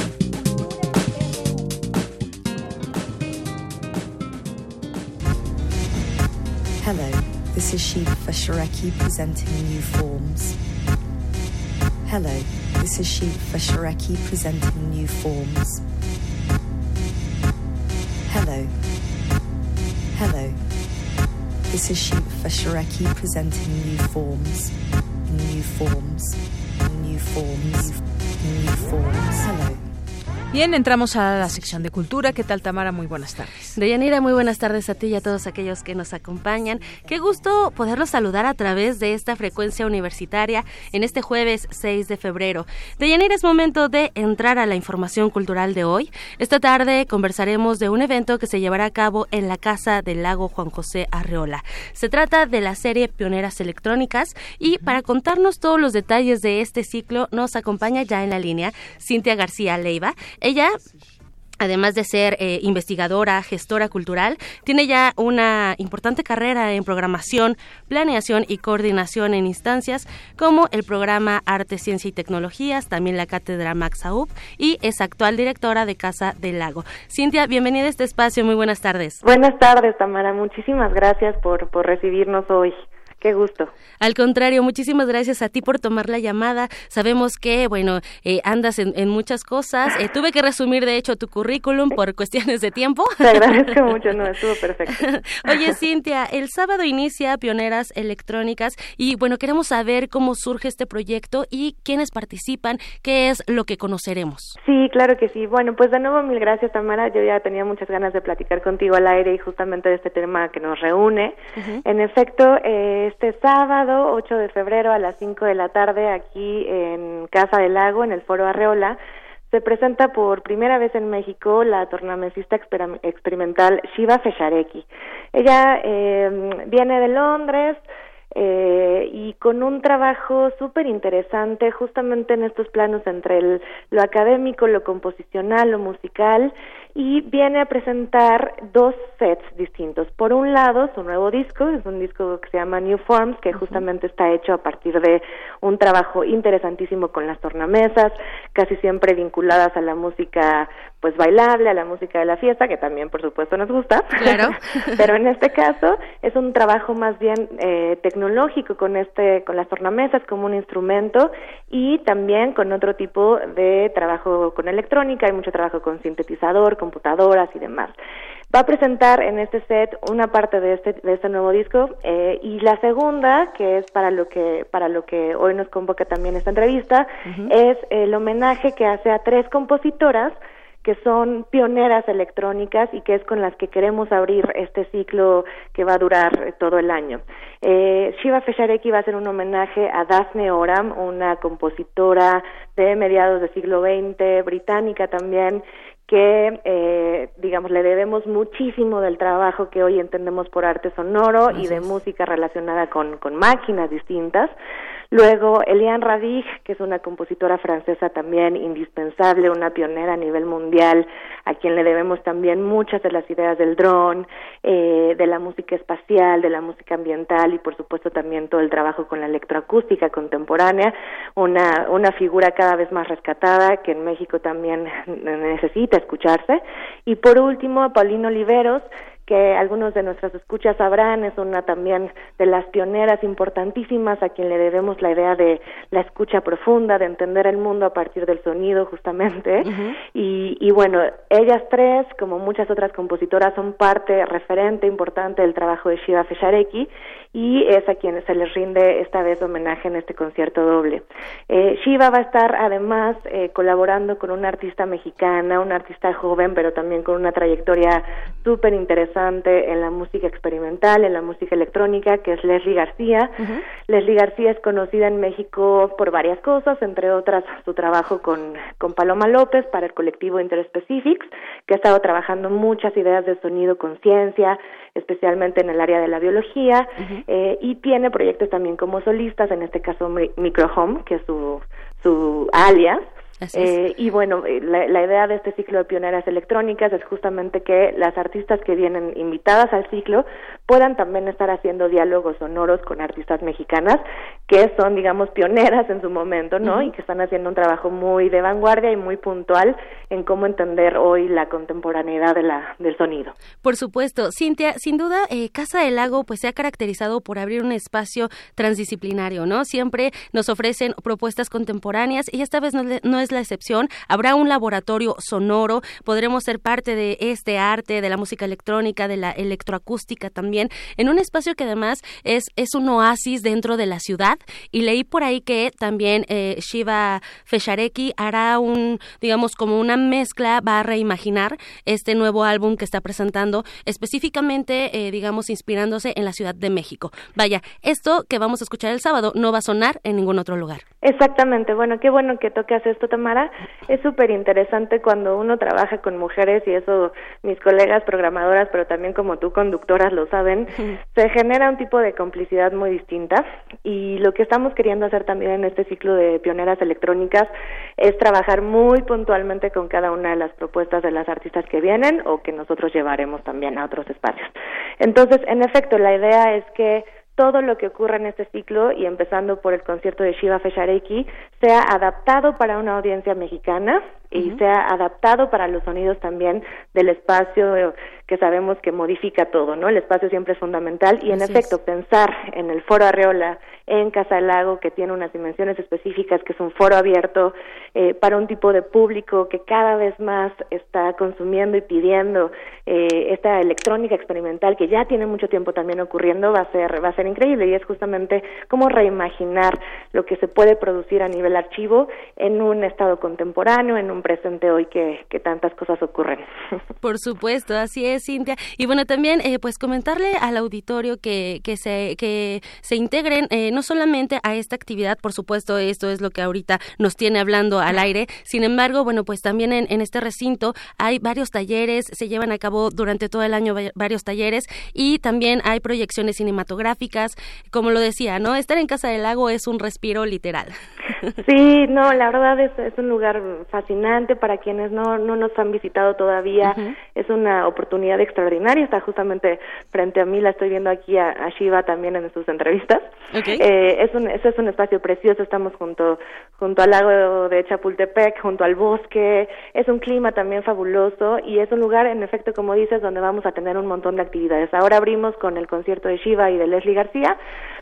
This is Shiva Fashareki presenting new forms. Hello, this is Shiva Fashareki presenting new forms. Hello. Hello. This is Shiva Fashareki presenting new forms. New forms. New forms. New forms. Hello. Bien, entramos a la sección de cultura. ¿Qué tal, Tamara? Muy buenas tardes. Deyanira, muy buenas tardes a ti y a todos aquellos que nos acompañan. Qué gusto poderlos saludar a través de esta frecuencia universitaria en este jueves 6 de febrero. Deyanira, es momento de entrar a la información cultural de hoy. Esta tarde conversaremos de un evento que se llevará a cabo en la Casa del Lago Juan José Arreola. Se trata de la serie Pioneras Electrónicas y para contarnos todos los detalles de este ciclo nos acompaña ya en la línea Cintia García Leiva. Ella Además de ser eh, investigadora, gestora cultural, tiene ya una importante carrera en programación, planeación y coordinación en instancias como el programa Arte, Ciencia y Tecnologías, también la cátedra Max Aub y es actual directora de Casa del Lago. Cintia, bienvenida a este espacio, muy buenas tardes. Buenas tardes, Tamara, muchísimas gracias por, por recibirnos hoy. Qué gusto. Al contrario, muchísimas gracias a ti por tomar la llamada. Sabemos que, bueno, eh, andas en, muchas cosas. Eh, tuve que resumir, de hecho, tu currículum por cuestiones de tiempo. Te agradezco mucho, no, estuvo perfecto. Oye, Cintia, el sábado inicia Pioneras Electrónicas y, bueno, queremos saber cómo surge este proyecto y quiénes participan, qué es lo que conoceremos. Sí, claro que sí. Bueno, pues de nuevo, mil gracias, Tamara. Yo ya tenía muchas ganas de platicar contigo al aire y justamente de este tema que nos reúne. En efecto, eh, este sábado, 8 de febrero a las 5 de la tarde, aquí en Casa del Lago, en el Foro Arreola, se presenta por primera vez en México la tornamesista experimental Shiva Feshareki. Ella eh, viene de Londres, eh, y con un trabajo súper interesante justamente en estos planos entre lo académico, lo composicional, lo musical y viene a presentar dos sets distintos. Por un lado, su nuevo disco, es un disco que se llama New Forms, que justamente está hecho a partir de un trabajo interesantísimo con las tornamesas, casi siempre vinculadas a la música pues bailable, a la música de la fiesta, que también por supuesto nos gusta. Claro. Pero en este caso es un trabajo más bien eh, tecnológico con este, con las tornamesas como un instrumento y también con otro tipo de trabajo con electrónica, hay mucho trabajo con sintetizador, computadoras y demás. Va a presentar en este set una parte de este, de este nuevo disco eh, y la segunda, que es para lo que, para lo que hoy nos convoca también esta entrevista, es el homenaje que hace a tres compositoras que son pioneras electrónicas y que es con las que queremos abrir este ciclo que va a durar todo el año. Eh, Shiva Feshareki va a ser un homenaje a Daphne Oram, una compositora de mediados del siglo XX, británica también, que, eh, digamos, le debemos muchísimo del trabajo que hoy entendemos por arte sonoro y de música relacionada con, con máquinas distintas. Luego, Eliane Radig, que es una compositora francesa también indispensable, una pionera a nivel mundial, a quien le debemos también muchas de las ideas del dron, eh, de la música espacial, de la música ambiental y, por supuesto, también todo el trabajo con la electroacústica contemporánea, una, una figura cada vez más rescatada que en México también necesita escucharse. Y por último, Paulino Oliveros, que algunos de nuestras escuchas sabrán, es una también de las pioneras importantísimas a quien le debemos la idea de la escucha profunda, de entender el mundo a partir del sonido justamente. y, y bueno, ellas tres, como muchas otras compositoras, son parte referente importante del trabajo de Shiva Feshareki y es a quienes se les rinde esta vez homenaje en este concierto doble. Eh, Shiva va a estar además eh, colaborando con una artista mexicana, una artista joven, pero también con una trayectoria súper interesante en la música experimental, en la música electrónica, que es Leslie García. Leslie García es conocida en México por varias cosas, entre otras su trabajo con, con Paloma López para el colectivo Interspecifics, que ha estado trabajando muchas ideas de sonido conciencia, especialmente en el área de la biología, eh, y tiene proyectos también como solistas, en este caso Microhome, que es su, su alias, eh, y bueno, eh, la, la, idea de este ciclo de pioneras electrónicas es justamente que las artistas que vienen invitadas al ciclo puedan también estar haciendo diálogos sonoros con artistas mexicanas que son, digamos, pioneras en su momento, ¿no? Y que están haciendo un trabajo muy de vanguardia y muy puntual en cómo entender hoy la contemporaneidad de la, del sonido. Por supuesto. Cintia, sin duda, eh, Casa del Lago pues se ha caracterizado por abrir un espacio transdisciplinario, ¿no? Siempre nos ofrecen propuestas contemporáneas y esta vez no es la excepción. Habrá un laboratorio sonoro, podremos ser parte de este arte, de la música electrónica, de la electroacústica también, en un espacio que además es, es un oasis dentro de la ciudad. Y leí por ahí que también eh, Shiva Feshareki hará un, digamos, como una mezcla, va a reimaginar este nuevo álbum que está presentando, específicamente, eh, digamos, inspirándose en la Ciudad de México. Vaya, esto que vamos a escuchar el sábado no va a sonar en ningún otro lugar. Exactamente, bueno, qué bueno que tocas esto, Tamara. Es súper interesante cuando uno trabaja con mujeres y eso mis colegas programadoras, pero también como tú conductoras lo saben, se genera un tipo de complicidad muy distinta y lo que estamos queriendo hacer también en este ciclo de pioneras electrónicas es trabajar muy puntualmente con cada una de las propuestas de las artistas que vienen o que nosotros llevaremos también a otros espacios. Entonces, en efecto, la idea es que todo lo que ocurra en este ciclo y empezando por el concierto de Shiva Feshareki sea adaptado para una audiencia mexicana y sea adaptado para los sonidos también del espacio que sabemos que modifica todo, ¿no? El espacio siempre es fundamental y en efecto pensar en el foro Arreola en Casa del Lago que tiene unas dimensiones específicas, que es un foro abierto eh, para un tipo de público que cada vez más está consumiendo y pidiendo eh, esta electrónica experimental que ya tiene mucho tiempo también ocurriendo va a ser va a ser increíble y es justamente cómo reimaginar lo que se puede producir a nivel archivo en un estado contemporáneo, en un presente hoy que, que tantas cosas ocurren. Por supuesto, así es, Cintia. Y bueno, también eh, pues comentarle al auditorio que, que, se, que se integren eh, no solamente a esta actividad, por supuesto, esto es lo que ahorita nos tiene hablando al aire, sin embargo, bueno, pues también en, en este recinto hay varios talleres, se llevan a cabo durante todo el año varios talleres y también hay proyecciones cinematográficas, como lo decía, ¿no? Estar en Casa del Lago es un respiro literal. Sí, no, la verdad es, es un lugar fascinante para quienes no, no nos han visitado todavía. Es una oportunidad extraordinaria. Está justamente frente a mí, la estoy viendo aquí a, Shiva también en sus entrevistas. Eh, es, un, es un espacio precioso. Estamos junto, junto al lago de Chapultepec, junto al bosque. Es un clima también fabuloso y es un lugar, en efecto, como dices, donde vamos a tener un montón de actividades. Ahora abrimos con el concierto de Shiva y de Leslie García,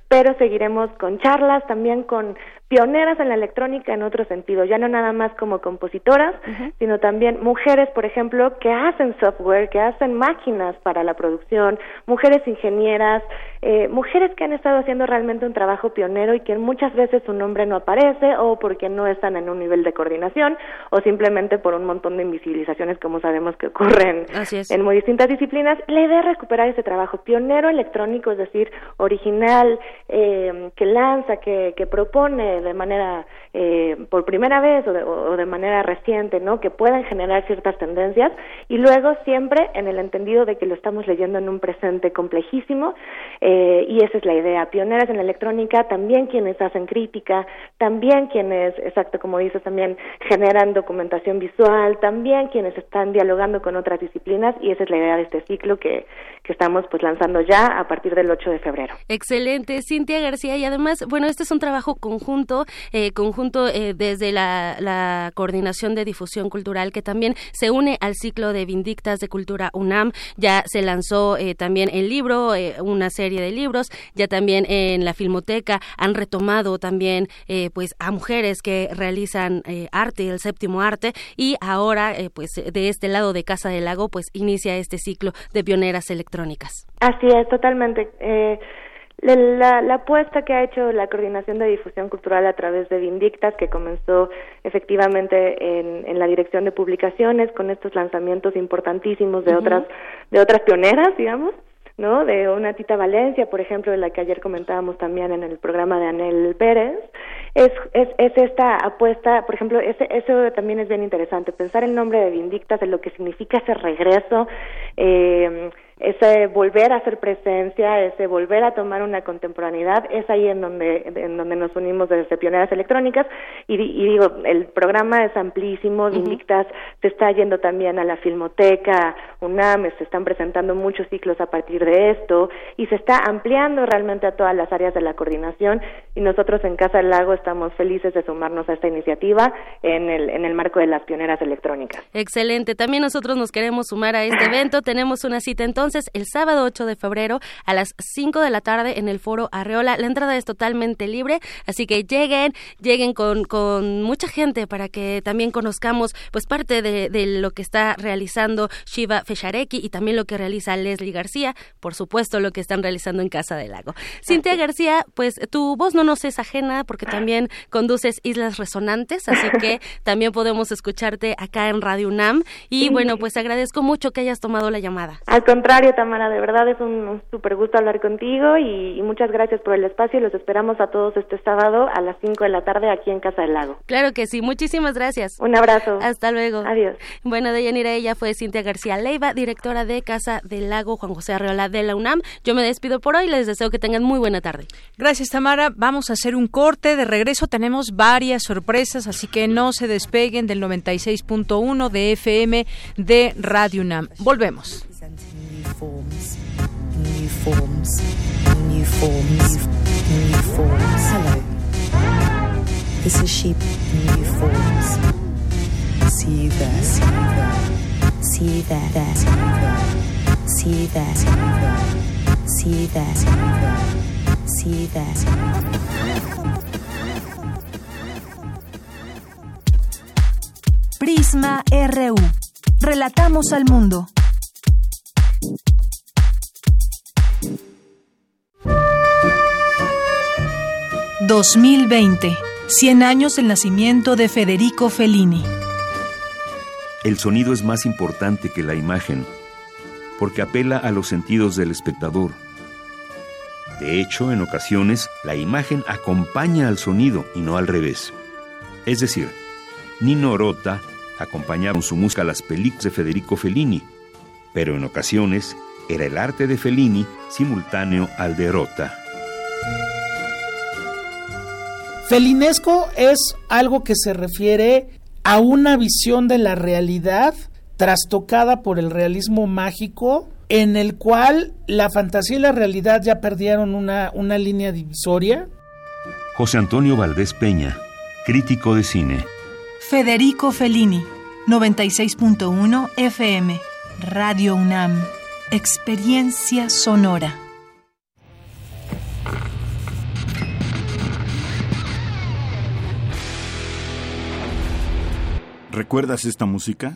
pero seguiremos con charlas, también con pioneras en la electrónica en otro sentido, ya no nada más como compositoras, sino también mujeres, por ejemplo, que hacen software, que hacen máquinas para la producción, mujeres ingenieras, eh, mujeres que han estado haciendo realmente un trabajo pionero y que muchas veces su nombre no aparece o porque no están en un nivel de coordinación o simplemente por un montón de invisibilizaciones como sabemos que ocurren en muy distintas disciplinas. La idea es recuperar ese trabajo pionero electrónico, es decir, original, eh, que lanza, que, que propone de manera eh, por primera vez o de, manera reciente, ¿no? Que puedan generar ciertas tendencias y luego siempre en el entendido de que lo estamos leyendo en un presente complejísimo eh, y esa es la idea. Pioneras en la electrónica, también quienes hacen crítica, también quienes, exacto como dices, también generan documentación visual, también quienes están dialogando con otras disciplinas y esa es la idea de este ciclo que, que estamos pues lanzando ya a partir del 8 de febrero. Excelente, Cintia García. Y además, bueno, este es un trabajo conjunto, eh, conjunto eh, desde la, la, Coordinación de Difusión Cultural, que también se une al ciclo de Vindictas de Cultura UNAM. Ya se lanzó eh, también el libro, una serie de libros, ya también en la Filmoteca han retomado también pues a mujeres que realizan arte, el séptimo arte, y ahora pues de este lado de Casa del Lago pues inicia este ciclo de pioneras electrónicas. Así es, totalmente. Eh, la, la, apuesta que ha hecho la Coordinación de Difusión Cultural a través de Vindictas, que comenzó efectivamente en, en la dirección de publicaciones con estos lanzamientos importantísimos de otras de otras pioneras, digamos, ¿no? De una Tita Valencia, por ejemplo, de la que ayer comentábamos también en el programa de Anel Pérez, es, es, es esta apuesta, por ejemplo, ese, eso también es bien interesante, pensar el nombre de Vindictas, en lo que significa ese regreso, eh, ese volver a hacer presencia, ese volver a tomar una contemporaneidad, es ahí en donde, en donde nos unimos desde Pioneras Electrónicas. Y, digo, el programa es amplísimo, Vindictas se está yendo también a la Filmoteca, UNAM, se están presentando muchos ciclos a partir de esto y se está ampliando realmente a todas las áreas de la coordinación. Y nosotros en Casa del Lago estamos felices de sumarnos a esta iniciativa en el, en el marco de las Pioneras Electrónicas. Excelente, también nosotros nos queremos sumar a este evento, tenemos una cita entonces entonces el sábado 8 de febrero a las 5 de la tarde en el foro Arreola. La entrada es totalmente libre, así que lleguen, lleguen con, con mucha gente para que también conozcamos pues parte de, lo que está realizando Shiva Feshareki y también lo que realiza Leslie García, por supuesto lo que están realizando en Casa del Lago. Cintia García, pues tu voz no nos es ajena porque también conduces Islas Resonantes, así que también podemos escucharte acá en Radio UNAM y bueno, pues agradezco mucho que hayas tomado la llamada. Al contrario, Tamara, de verdad es un súper gusto hablar contigo y, muchas gracias por el espacio y los esperamos a todos este sábado a las 5 de la tarde aquí en Casa del Lago. Claro que sí, muchísimas gracias. Un abrazo. Hasta luego. Adiós. Bueno, de Yanira, ella fue Cintia García Leiva, directora de Casa del Lago Juan José Arreola de la UNAM. Yo me despido por hoy, les deseo que tengan muy buena tarde. Gracias, Tamara. Vamos a hacer un corte. De regreso tenemos varias sorpresas, así que no se despeguen del 96.1 de FM de Radio UNAM. Volvemos. Forms, new forms, new forms, new forms. Hello, this is sheep new forms. See you there, see you there, see you there, there, see you there, see you there, see you there, see you there. Prisma RU. Relatamos al mundo. 2020. 100 años del nacimiento de Federico Fellini. El sonido es más importante que la imagen, porque apela a los sentidos del espectador. De hecho, en ocasiones, la imagen acompaña al sonido y no al revés. Es decir, Nino Rota acompañaba con su música las películas de Federico Fellini, pero en ocasiones era el arte de Fellini simultáneo al de Rota. Felinesco es algo que se refiere a una visión de la realidad trastocada por el realismo mágico, en el cual la fantasía y la realidad ya perdieron una, una línea divisoria. José Antonio Valdés Peña, crítico de cine. Federico Fellini, 96.1 FM, Radio UNAM. Experiencia sonora. ¿Recuerdas esta música?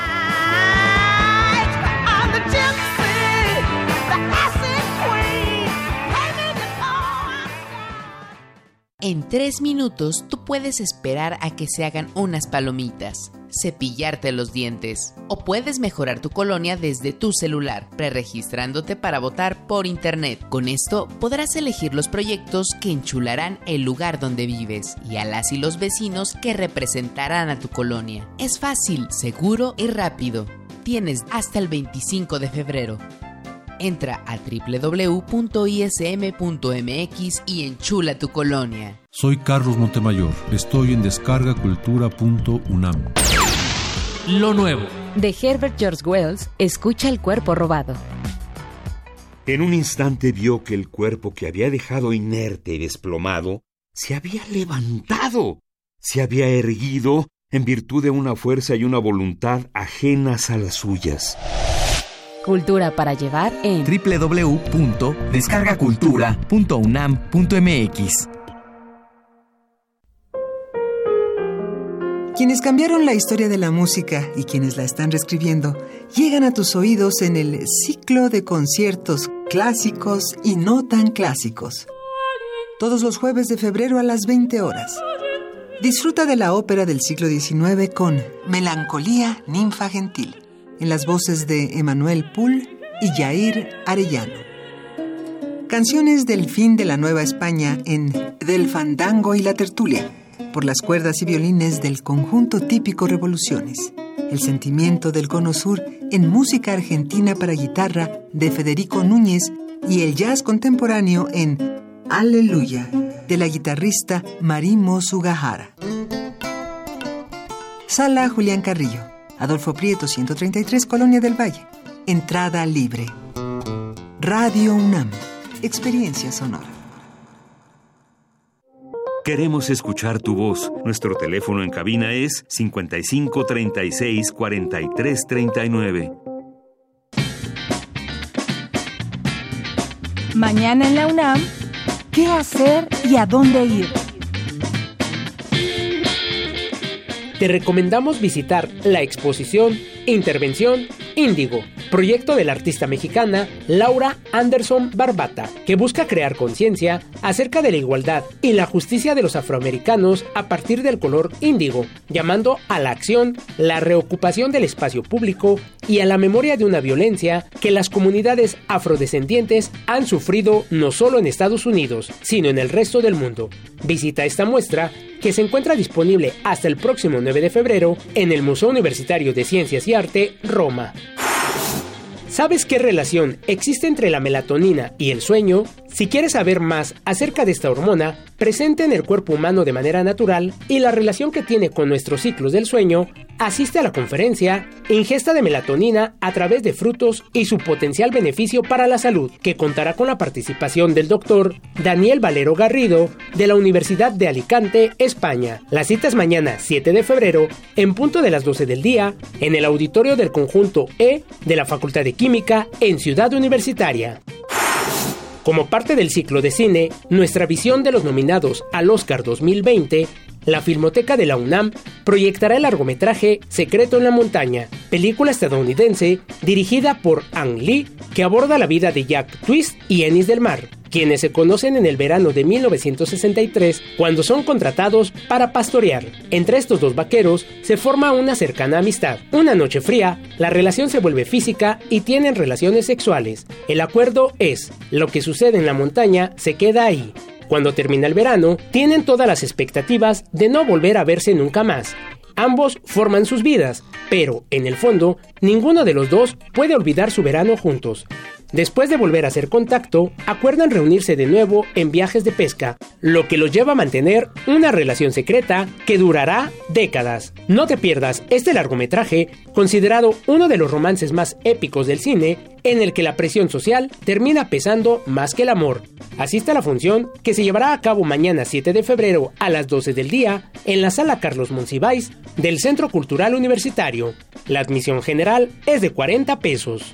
En tres minutos tú puedes esperar a que se hagan unas palomitas, cepillarte los dientes o puedes mejorar tu colonia desde tu celular, preregistrándote para votar por internet. Con esto podrás elegir los proyectos que enchularán el lugar donde vives y a las y los vecinos que representarán a tu colonia. Es fácil, seguro y rápido. Tienes hasta el 25 de febrero. Entra a www.ism.mx y enchula tu colonia. Soy Carlos Montemayor. Estoy en descargacultura.unam. Lo nuevo. De Herbert George Wells, escucha el cuerpo robado. En un instante vio que el cuerpo que había dejado inerte y desplomado se había levantado, se había erguido en virtud de una fuerza y una voluntad ajenas a las suyas. Cultura para llevar en www.descargacultura.unam.mx. Quienes cambiaron la historia de la música y quienes la están reescribiendo llegan a tus oídos en el ciclo de conciertos clásicos y no tan clásicos. Todos los jueves de febrero a las 20 horas. Disfruta de la ópera del siglo XIX con Melancolía Ninfa Gentil en las voces de Emanuel Poul y Jair Arellano. Canciones del fin de la Nueva España en Del Fandango y la Tertulia, por las cuerdas y violines del conjunto típico Revoluciones. El sentimiento del Cono Sur en música argentina para guitarra de Federico Núñez y el jazz contemporáneo en Aleluya de la guitarrista Marimo Sugahara. Sala Julián Carrillo. Adolfo Prieto 133, Colonia del Valle. Entrada libre. Radio UNAM. Experiencia sonora. Queremos escuchar tu voz. Nuestro teléfono en cabina es 55 36 43 39. Mañana en la UNAM, ¿qué hacer y a dónde ir? Te recomendamos visitar la exposición Intervención Índigo, proyecto de la artista mexicana Laura Anderson Barbata, que busca crear conciencia acerca de la igualdad y la justicia de los afroamericanos a partir del color índigo, llamando a la acción la reocupación del espacio público y a la memoria de una violencia que las comunidades afrodescendientes han sufrido no solo en Estados Unidos, sino en el resto del mundo. Visita esta muestra que se encuentra disponible hasta el próximo 9 de febrero en el Museo Universitario de Ciencias y Arte, Roma. ¿Sabes qué relación existe entre la melatonina y el sueño? Si quieres saber más acerca de esta hormona, presente en el cuerpo humano de manera natural y la relación que tiene con nuestros ciclos del sueño, asiste a la conferencia Ingesta de melatonina a través de frutos y su potencial beneficio para la salud, que contará con la participación del doctor Daniel Valero Garrido de la Universidad de Alicante, España. La cita es mañana 7 de febrero en punto de las 12 del día en el auditorio del conjunto E de la Facultad de Química en Ciudad Universitaria. Como parte del ciclo de cine, nuestra visión de los nominados al Oscar 2020, la Filmoteca de la UNAM proyectará el largometraje Secreto en la Montaña, película estadounidense dirigida por Ang Lee, que aborda la vida de Jack Twist y Ennis del Mar, quienes se conocen en el verano de 1963 cuando son contratados para pastorear. Entre estos dos vaqueros se forma una cercana amistad. Una noche fría, la relación se vuelve física y tienen relaciones sexuales. El acuerdo es, lo que sucede en la montaña se queda ahí. Cuando termina el verano, tienen todas las expectativas de no volver a verse nunca más. Ambos forman sus vidas, pero, en el fondo, ninguno de los dos puede olvidar su verano juntos. Después de volver a hacer contacto, acuerdan reunirse de nuevo en viajes de pesca, lo que los lleva a mantener una relación secreta que durará décadas. No te pierdas este largometraje, considerado uno de los romances más épicos del cine, en el que la presión social termina pesando más que el amor. Asiste a la función que se llevará a cabo mañana 7 de febrero a las 12 del día en la sala Carlos Monsiváis del Centro Cultural Universitario. La admisión general es de 40 pesos.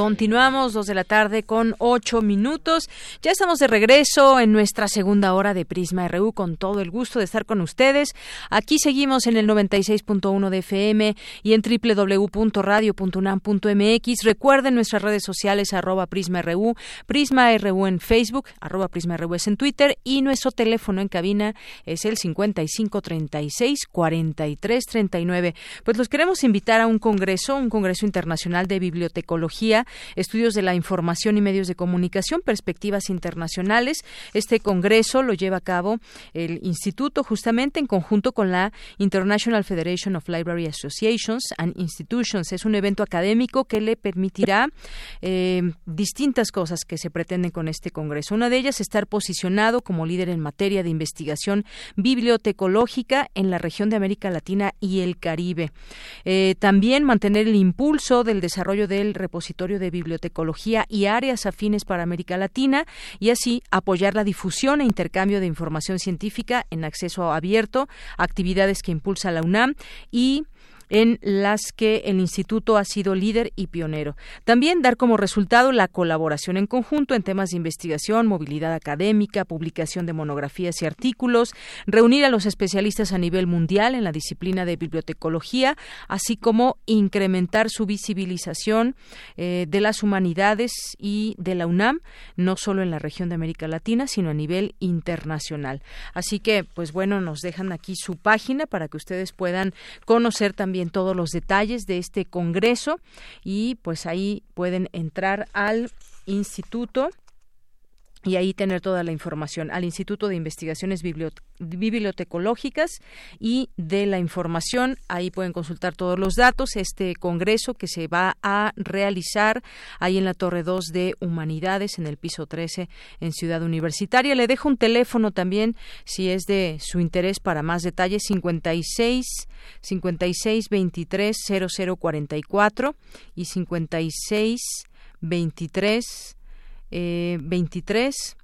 Continuamos dos de la tarde con ocho minutos. Ya estamos de regreso en nuestra segunda hora de Prisma RU con todo el gusto de estar con ustedes. Aquí seguimos en el 96.1 de FM y en www.radio.unam.mx. Recuerden nuestras redes sociales arroba Prisma RU, Prisma RU en Facebook, arroba Prisma RU es en Twitter y nuestro teléfono en cabina es el 5536 4339. Pues los queremos invitar a un congreso, un congreso internacional de bibliotecología Estudios de la Información y Medios de Comunicación, Perspectivas Internacionales. Este congreso lo lleva a cabo el Instituto justamente en conjunto con la International Federation of Library Associations and Institutions. Es un evento académico que le permitirá eh, distintas cosas que se pretenden con este congreso. Una de ellas, estar posicionado como líder en materia de investigación bibliotecológica en la región de América Latina y el Caribe. Eh, también mantener el impulso del desarrollo del repositorio de bibliotecología y áreas afines para América Latina y así apoyar la difusión e intercambio de información científica en acceso abierto, actividades que impulsa la UNAM y en las que el instituto ha sido líder y pionero. También dar como resultado la colaboración en conjunto en temas de investigación, movilidad académica, publicación de monografías y artículos, reunir a los especialistas a nivel mundial en la disciplina de bibliotecología, así como incrementar su visibilización eh, de las humanidades y de la UNAM, no solo en la región de América Latina, sino a nivel internacional. Así que, pues bueno, nos dejan aquí su página para que ustedes puedan conocer también en todos los detalles de este congreso y pues ahí pueden entrar al instituto y ahí tener toda la información al Instituto de Investigaciones Bibliotecológicas y de la Información. Ahí pueden consultar todos los datos. Este congreso que se va a realizar ahí en la Torre 2 de Humanidades, en el piso 13, en Ciudad Universitaria. Le dejo un teléfono también, si es de su interés para más detalles, 56 56 23 0044 y 56 23 eh, 23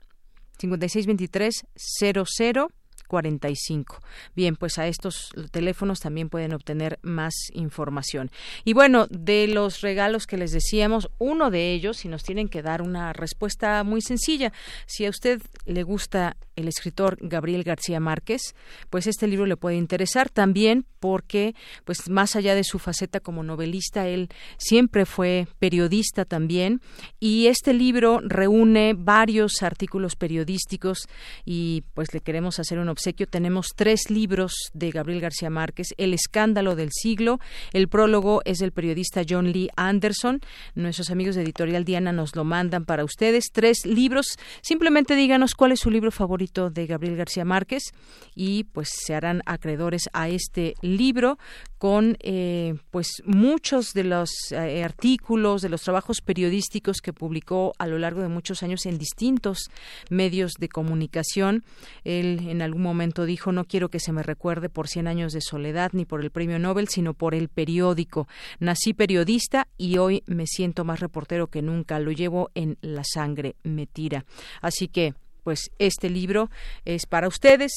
56 23 00 45. Bien, pues a estos teléfonos también pueden obtener más información. Y bueno, de los regalos que les decíamos, uno de ellos, si nos tienen que dar una respuesta muy sencilla, si a usted le gusta el escritor Gabriel García Márquez, pues este libro le puede interesar también porque, pues más allá de su faceta como novelista, él siempre fue periodista también y este libro reúne varios artículos periodísticos y pues le queremos hacer un obsequio. Tenemos tres libros de Gabriel García Márquez, El escándalo del siglo, el prólogo es del periodista John Lee Anderson, nuestros amigos de Editorial Diana nos lo mandan para ustedes, tres libros, simplemente díganos cuál es su libro favorito de Gabriel García Márquez y pues se harán acreedores a este libro con eh, pues muchos de los eh, artículos de los trabajos periodísticos que publicó a lo largo de muchos años en distintos medios de comunicación. Él en algún momento dijo no quiero que se me recuerde por 100 años de soledad ni por el premio Nobel sino por el periódico. Nací periodista y hoy me siento más reportero que nunca. Lo llevo en la sangre me tira así que pues este libro es para ustedes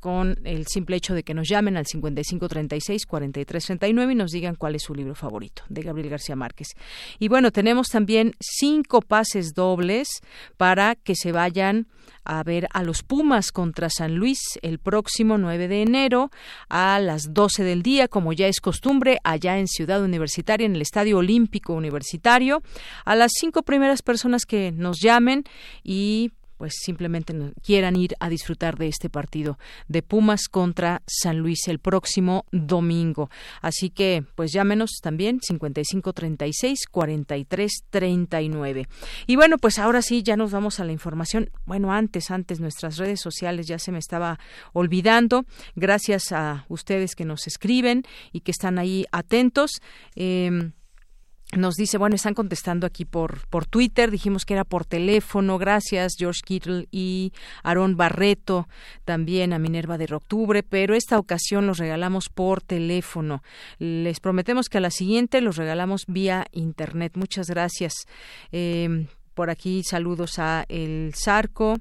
con el simple hecho de que nos llamen al 5536-4339 y nos digan cuál es su libro favorito de Gabriel García Márquez. Y bueno, tenemos también cinco pases dobles para que se vayan a ver a los Pumas contra San Luis el próximo 9 de enero a las 12 del día, como ya es costumbre, allá en Ciudad Universitaria, en el Estadio Olímpico Universitario. A las cinco primeras personas que nos llamen y pues simplemente quieran ir a disfrutar de este partido de Pumas contra San Luis el próximo domingo. Así que, pues llámenos también 5536 4339. Y bueno, pues ahora sí ya nos vamos a la información. Bueno, antes, antes nuestras redes sociales ya se me estaba olvidando. Gracias a ustedes que nos escriben y que están ahí atentos. Eh, nos dice, bueno, están contestando aquí por, por Twitter, dijimos que era por teléfono, gracias George Kittle y Aaron Barreto, también a Minerva de Octubre, pero esta ocasión los regalamos por teléfono. Les prometemos que a la siguiente los regalamos vía Internet. Muchas gracias. Eh, por aquí saludos a El Zarco,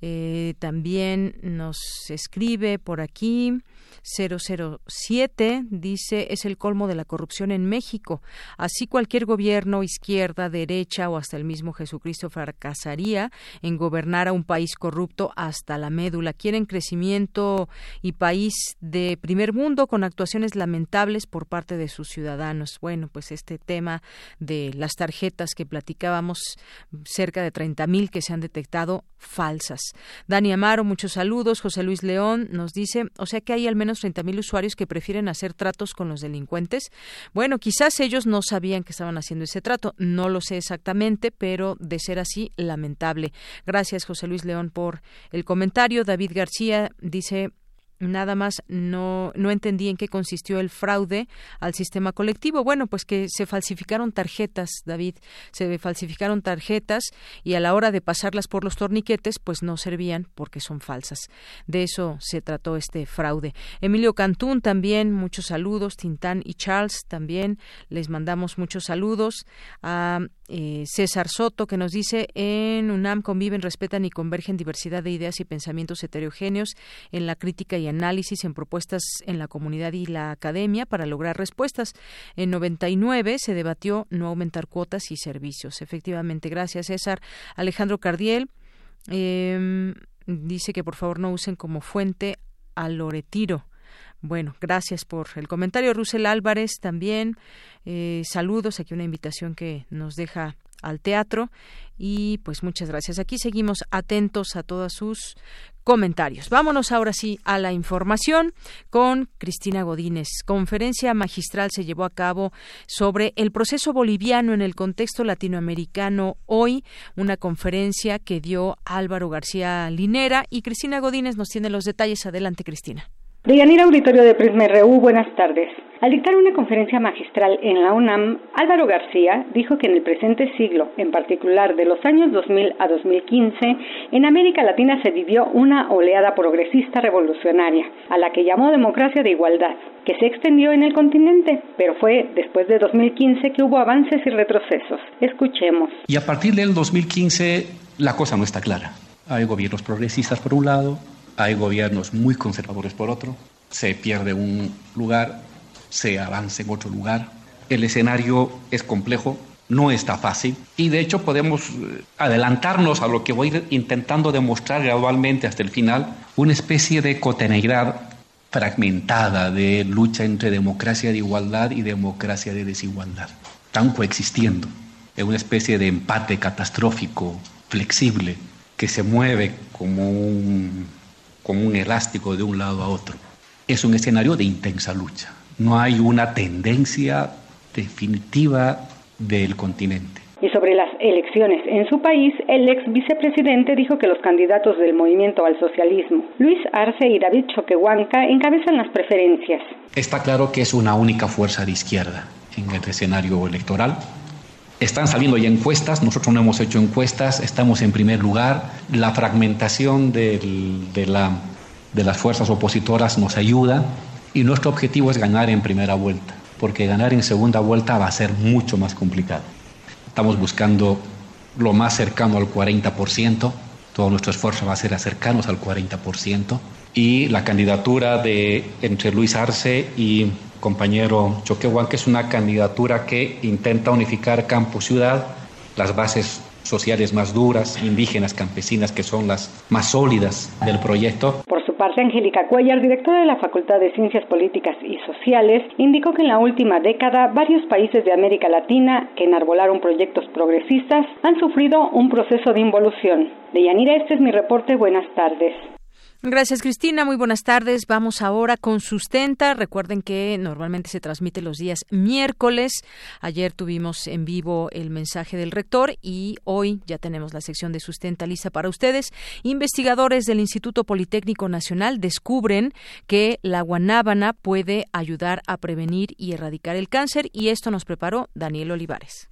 eh, también nos escribe por aquí. 007 dice es el colmo de la corrupción en México. Así cualquier gobierno, izquierda, derecha o hasta el mismo Jesucristo fracasaría en gobernar a un país corrupto hasta la médula. Quieren crecimiento y país de primer mundo con actuaciones lamentables por parte de sus ciudadanos. Bueno, pues este tema de las tarjetas que platicábamos, cerca de 30.000 que se han detectado falsas. Dani Amaro, muchos saludos. José Luis León nos dice, o sea que hay al menos 30.000 usuarios que prefieren hacer tratos con los delincuentes. Bueno, quizás ellos no sabían que estaban haciendo ese trato, no lo sé exactamente, pero de ser así, lamentable. Gracias, José Luis León, por el comentario. David García dice, nada más no, no entendí en qué consistió el fraude al sistema colectivo. Bueno, pues que se falsificaron tarjetas, David, se falsificaron tarjetas y a la hora de pasarlas por los torniquetes, pues no servían porque son falsas. De eso se trató este fraude. Emilio Cantún también, muchos saludos. Tintán y Charles también, les mandamos muchos saludos. A eh, César Soto, que nos dice, en UNAM conviven, respetan y convergen diversidad de ideas y pensamientos heterogéneos en la crítica y análisis, en propuestas en la comunidad y la academia para lograr respuestas. En 99 se debatió no aumentar cuotas y servicios. Efectivamente, gracias César. Alejandro Cardiel em, dice que por favor no usen como fuente a Loretiro. Bueno, gracias por el comentario. Rusel Álvarez también. Eh, saludos, aquí una invitación que nos deja al teatro y pues muchas gracias. Aquí seguimos atentos a todos sus comentarios. Vámonos ahora sí a la información con Cristina Godínez. Conferencia magistral se llevó a cabo sobre el proceso boliviano en el contexto latinoamericano hoy, una conferencia que dio Álvaro García Linera y Cristina Godínez nos tiene los detalles. Adelante, Cristina. Deyanira Auditorio de Prisma RU, buenas tardes. Al dictar una conferencia magistral en la UNAM, Álvaro García dijo que en el presente siglo, en particular de los años 2000 a 2015, en América Latina se vivió una oleada progresista revolucionaria, a la que llamó democracia de igualdad, que se extendió en el continente, pero fue después de 2015 que hubo avances y retrocesos. Escuchemos. Y a partir del 2015 la cosa no está clara. Hay gobiernos progresistas por un lado, hay gobiernos muy conservadores por otro, se pierde un lugar, se avanza en otro lugar. El escenario es complejo, no está fácil y de hecho podemos eh, adelantarnos a lo que voy intentando demostrar gradualmente hasta el final, una especie de cotidianidad fragmentada de lucha entre democracia de igualdad y democracia de desigualdad. Están coexistiendo en una especie de empate catastrófico, flexible, que se mueve como un como un elástico de un lado a otro. Es un escenario de intensa lucha. No hay una tendencia definitiva del continente. Y sobre las elecciones en su país, el ex vicepresidente dijo que los candidatos del movimiento al socialismo, Luis Arce y David Choquehuanca, encabezan las preferencias. Está claro que es una única fuerza de izquierda en el escenario electoral. Están saliendo ya encuestas, nosotros no hemos hecho encuestas, estamos en primer lugar. La fragmentación de, la, de las fuerzas opositoras nos ayuda y nuestro objetivo es ganar en primera vuelta, porque ganar en segunda vuelta va a ser mucho más complicado. Estamos buscando lo más cercano al 40%, todo nuestro esfuerzo va a ser acercarnos al 40%, y la candidatura de entre Luis Arce y compañero Choquehuan, que es una candidatura que intenta unificar campo-ciudad, las bases sociales más duras, indígenas, campesinas, que son las más sólidas del proyecto. Por su parte, Angélica Cuellar, directora de la Facultad de Ciencias Políticas y Sociales, indicó que en la última década varios países de América Latina que enarbolaron proyectos progresistas han sufrido un proceso de involución. De Yanira, este es mi reporte. Buenas tardes. Gracias, Cristina. Muy buenas tardes. Vamos ahora con Sustenta. Recuerden que normalmente se transmite los días miércoles. Ayer tuvimos en vivo el mensaje del rector y hoy ya tenemos la sección de Sustenta lista para ustedes. Investigadores del Instituto Politécnico Nacional descubren que la guanábana puede ayudar a prevenir y erradicar el cáncer y esto nos preparó Daniel Olivares.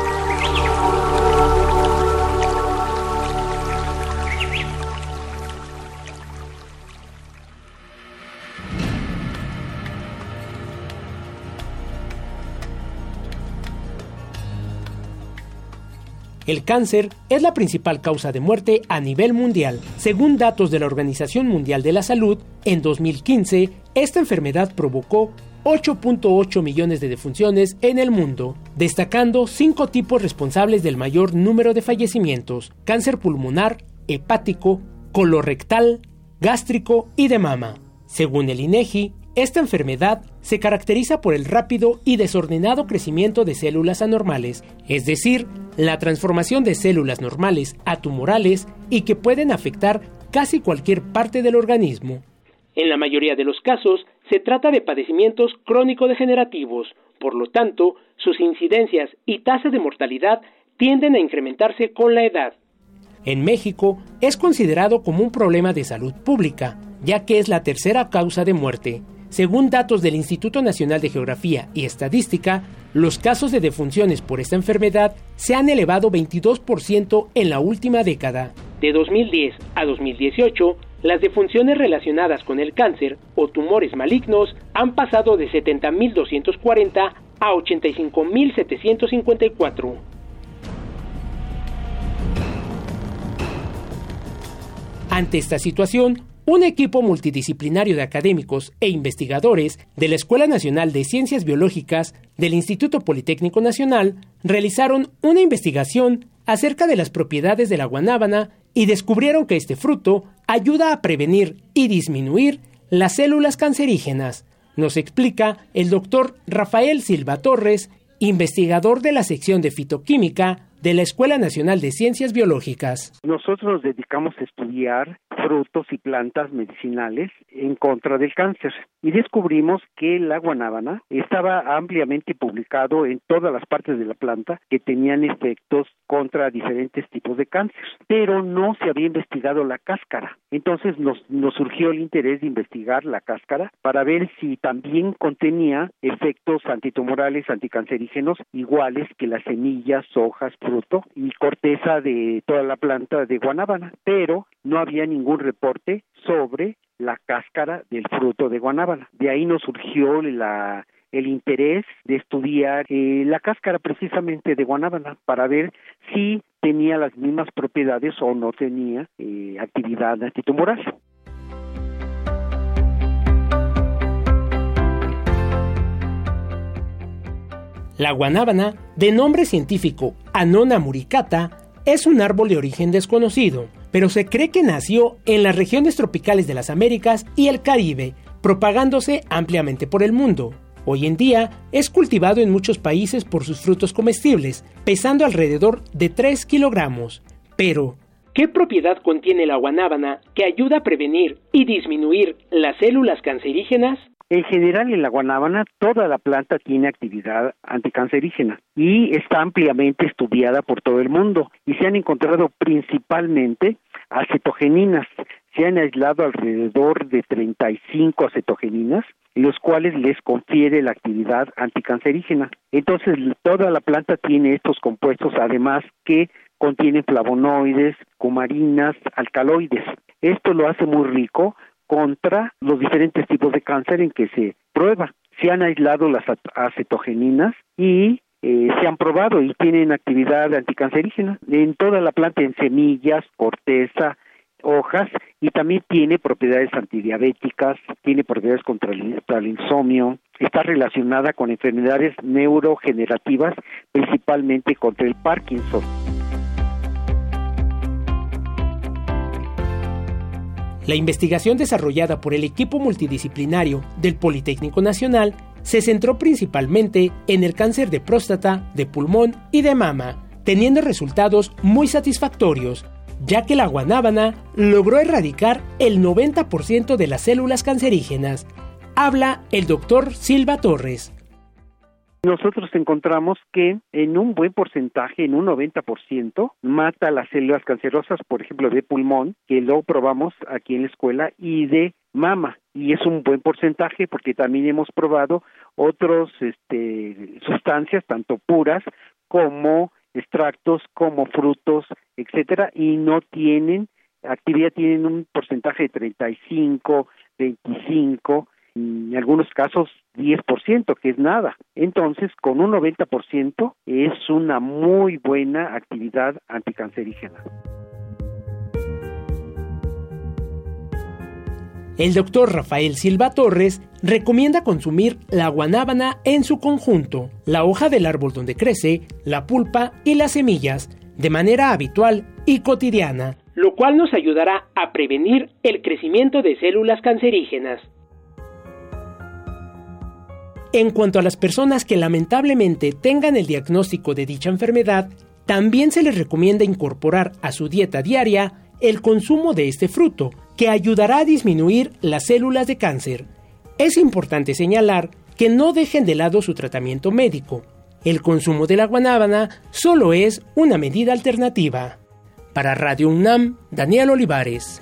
El cáncer es la principal causa de muerte a nivel mundial. Según datos de la Organización Mundial de la Salud, en 2015, esta enfermedad provocó 8.8 millones de defunciones en el mundo, destacando cinco tipos responsables del mayor número de fallecimientos: cáncer pulmonar, hepático, colorectal, gástrico y de mama. Según el INEGI, esta enfermedad se caracteriza por el rápido y desordenado crecimiento de células anormales, es decir, la transformación de células normales a tumorales y que pueden afectar casi cualquier parte del organismo. En la mayoría de los casos, se trata de padecimientos crónico-degenerativos, por lo tanto, sus incidencias y tasas de mortalidad tienden a incrementarse con la edad. En México es considerado como un problema de salud pública, ya que es la tercera causa de muerte. Según datos del Instituto Nacional de Geografía y Estadística, los casos de defunciones por esta enfermedad se han elevado 22% en la última década. De 2010 a 2018, las defunciones relacionadas con el cáncer o tumores malignos han pasado de 70.240 a 85.754. Ante esta situación, un equipo multidisciplinario de académicos e investigadores de la Escuela Nacional de Ciencias Biológicas del Instituto Politécnico Nacional realizaron una investigación acerca de las propiedades de la guanábana y descubrieron que este fruto ayuda a prevenir y disminuir las células cancerígenas. Nos explica el doctor Rafael Silva Torres, investigador de la sección de fitoquímica de la Escuela Nacional de Ciencias Biológicas. Nosotros nos dedicamos a estudiar frutos y plantas medicinales en contra del cáncer y descubrimos que la guanábana estaba ampliamente publicado en todas las partes de la planta que tenían efectos contra diferentes tipos de cáncer, pero no se había investigado la cáscara. Entonces nos, nos surgió el interés de investigar la cáscara para ver si también contenía efectos antitumorales, anticancerígenos iguales que las semillas, hojas, fruto y corteza de toda la planta de guanábana, pero no había ningún reporte sobre la cáscara del fruto de guanábana. De ahí nos surgió la el interés de estudiar eh, la cáscara precisamente de guanábana para ver si tenía las mismas propiedades o no tenía eh, actividad antitumoral. La guanábana, de nombre científico Anona muricata, es un árbol de origen desconocido, pero se cree que nació en las regiones tropicales de las Américas y el Caribe, propagándose ampliamente por el mundo. Hoy en día es cultivado en muchos países por sus frutos comestibles, pesando alrededor de 3 kilogramos. Pero, ¿qué propiedad contiene la guanábana que ayuda a prevenir y disminuir las células cancerígenas? En general, en la guanábana, toda la planta tiene actividad anticancerígena y está ampliamente estudiada por todo el mundo y se han encontrado principalmente acetogeninas. Se han aislado alrededor de 35 acetogeninas, los cuales les confiere la actividad anticancerígena. Entonces, toda la planta tiene estos compuestos, además que contienen flavonoides, cumarinas, alcaloides. Esto lo hace muy rico contra los diferentes tipos de cáncer en que se prueba. Se han aislado las acetogeninas y eh, se han probado y tienen actividad anticancerígena en toda la planta, en semillas, corteza, hojas y también tiene propiedades antidiabéticas, tiene propiedades contra el, insomnio, está relacionada con enfermedades neurogenerativas, principalmente contra el Parkinson. La investigación desarrollada por el equipo multidisciplinario del Politécnico Nacional se centró principalmente en el cáncer de próstata, de pulmón y de mama, teniendo resultados muy satisfactorios, ya que la guanábana logró erradicar el 90% de las células cancerígenas. Habla el doctor Silva Torres, nosotros encontramos que en un buen porcentaje, en un 90%, mata las células cancerosas, por ejemplo, de pulmón, que lo probamos aquí en la escuela, y de mama. Y es un buen porcentaje porque también hemos probado otras este, sustancias, tanto puras como extractos, como frutos, etcétera, y no tienen actividad, tienen un porcentaje de 35, 25, en algunos casos 10%, que es nada. Entonces, con un 90% es una muy buena actividad anticancerígena. El doctor Rafael Silva Torres recomienda consumir la guanábana en su conjunto, la hoja del árbol donde crece, la pulpa y las semillas, de manera habitual y cotidiana, lo cual nos ayudará a prevenir el crecimiento de células cancerígenas. En cuanto a las personas que lamentablemente tengan el diagnóstico de dicha enfermedad, también se les recomienda incorporar a su dieta diaria el consumo de este fruto, que ayudará a disminuir las células de cáncer. Es importante señalar que no dejen de lado su tratamiento médico. El consumo de la guanábana solo es una medida alternativa. Para Radio UNAM, Daniel Olivares.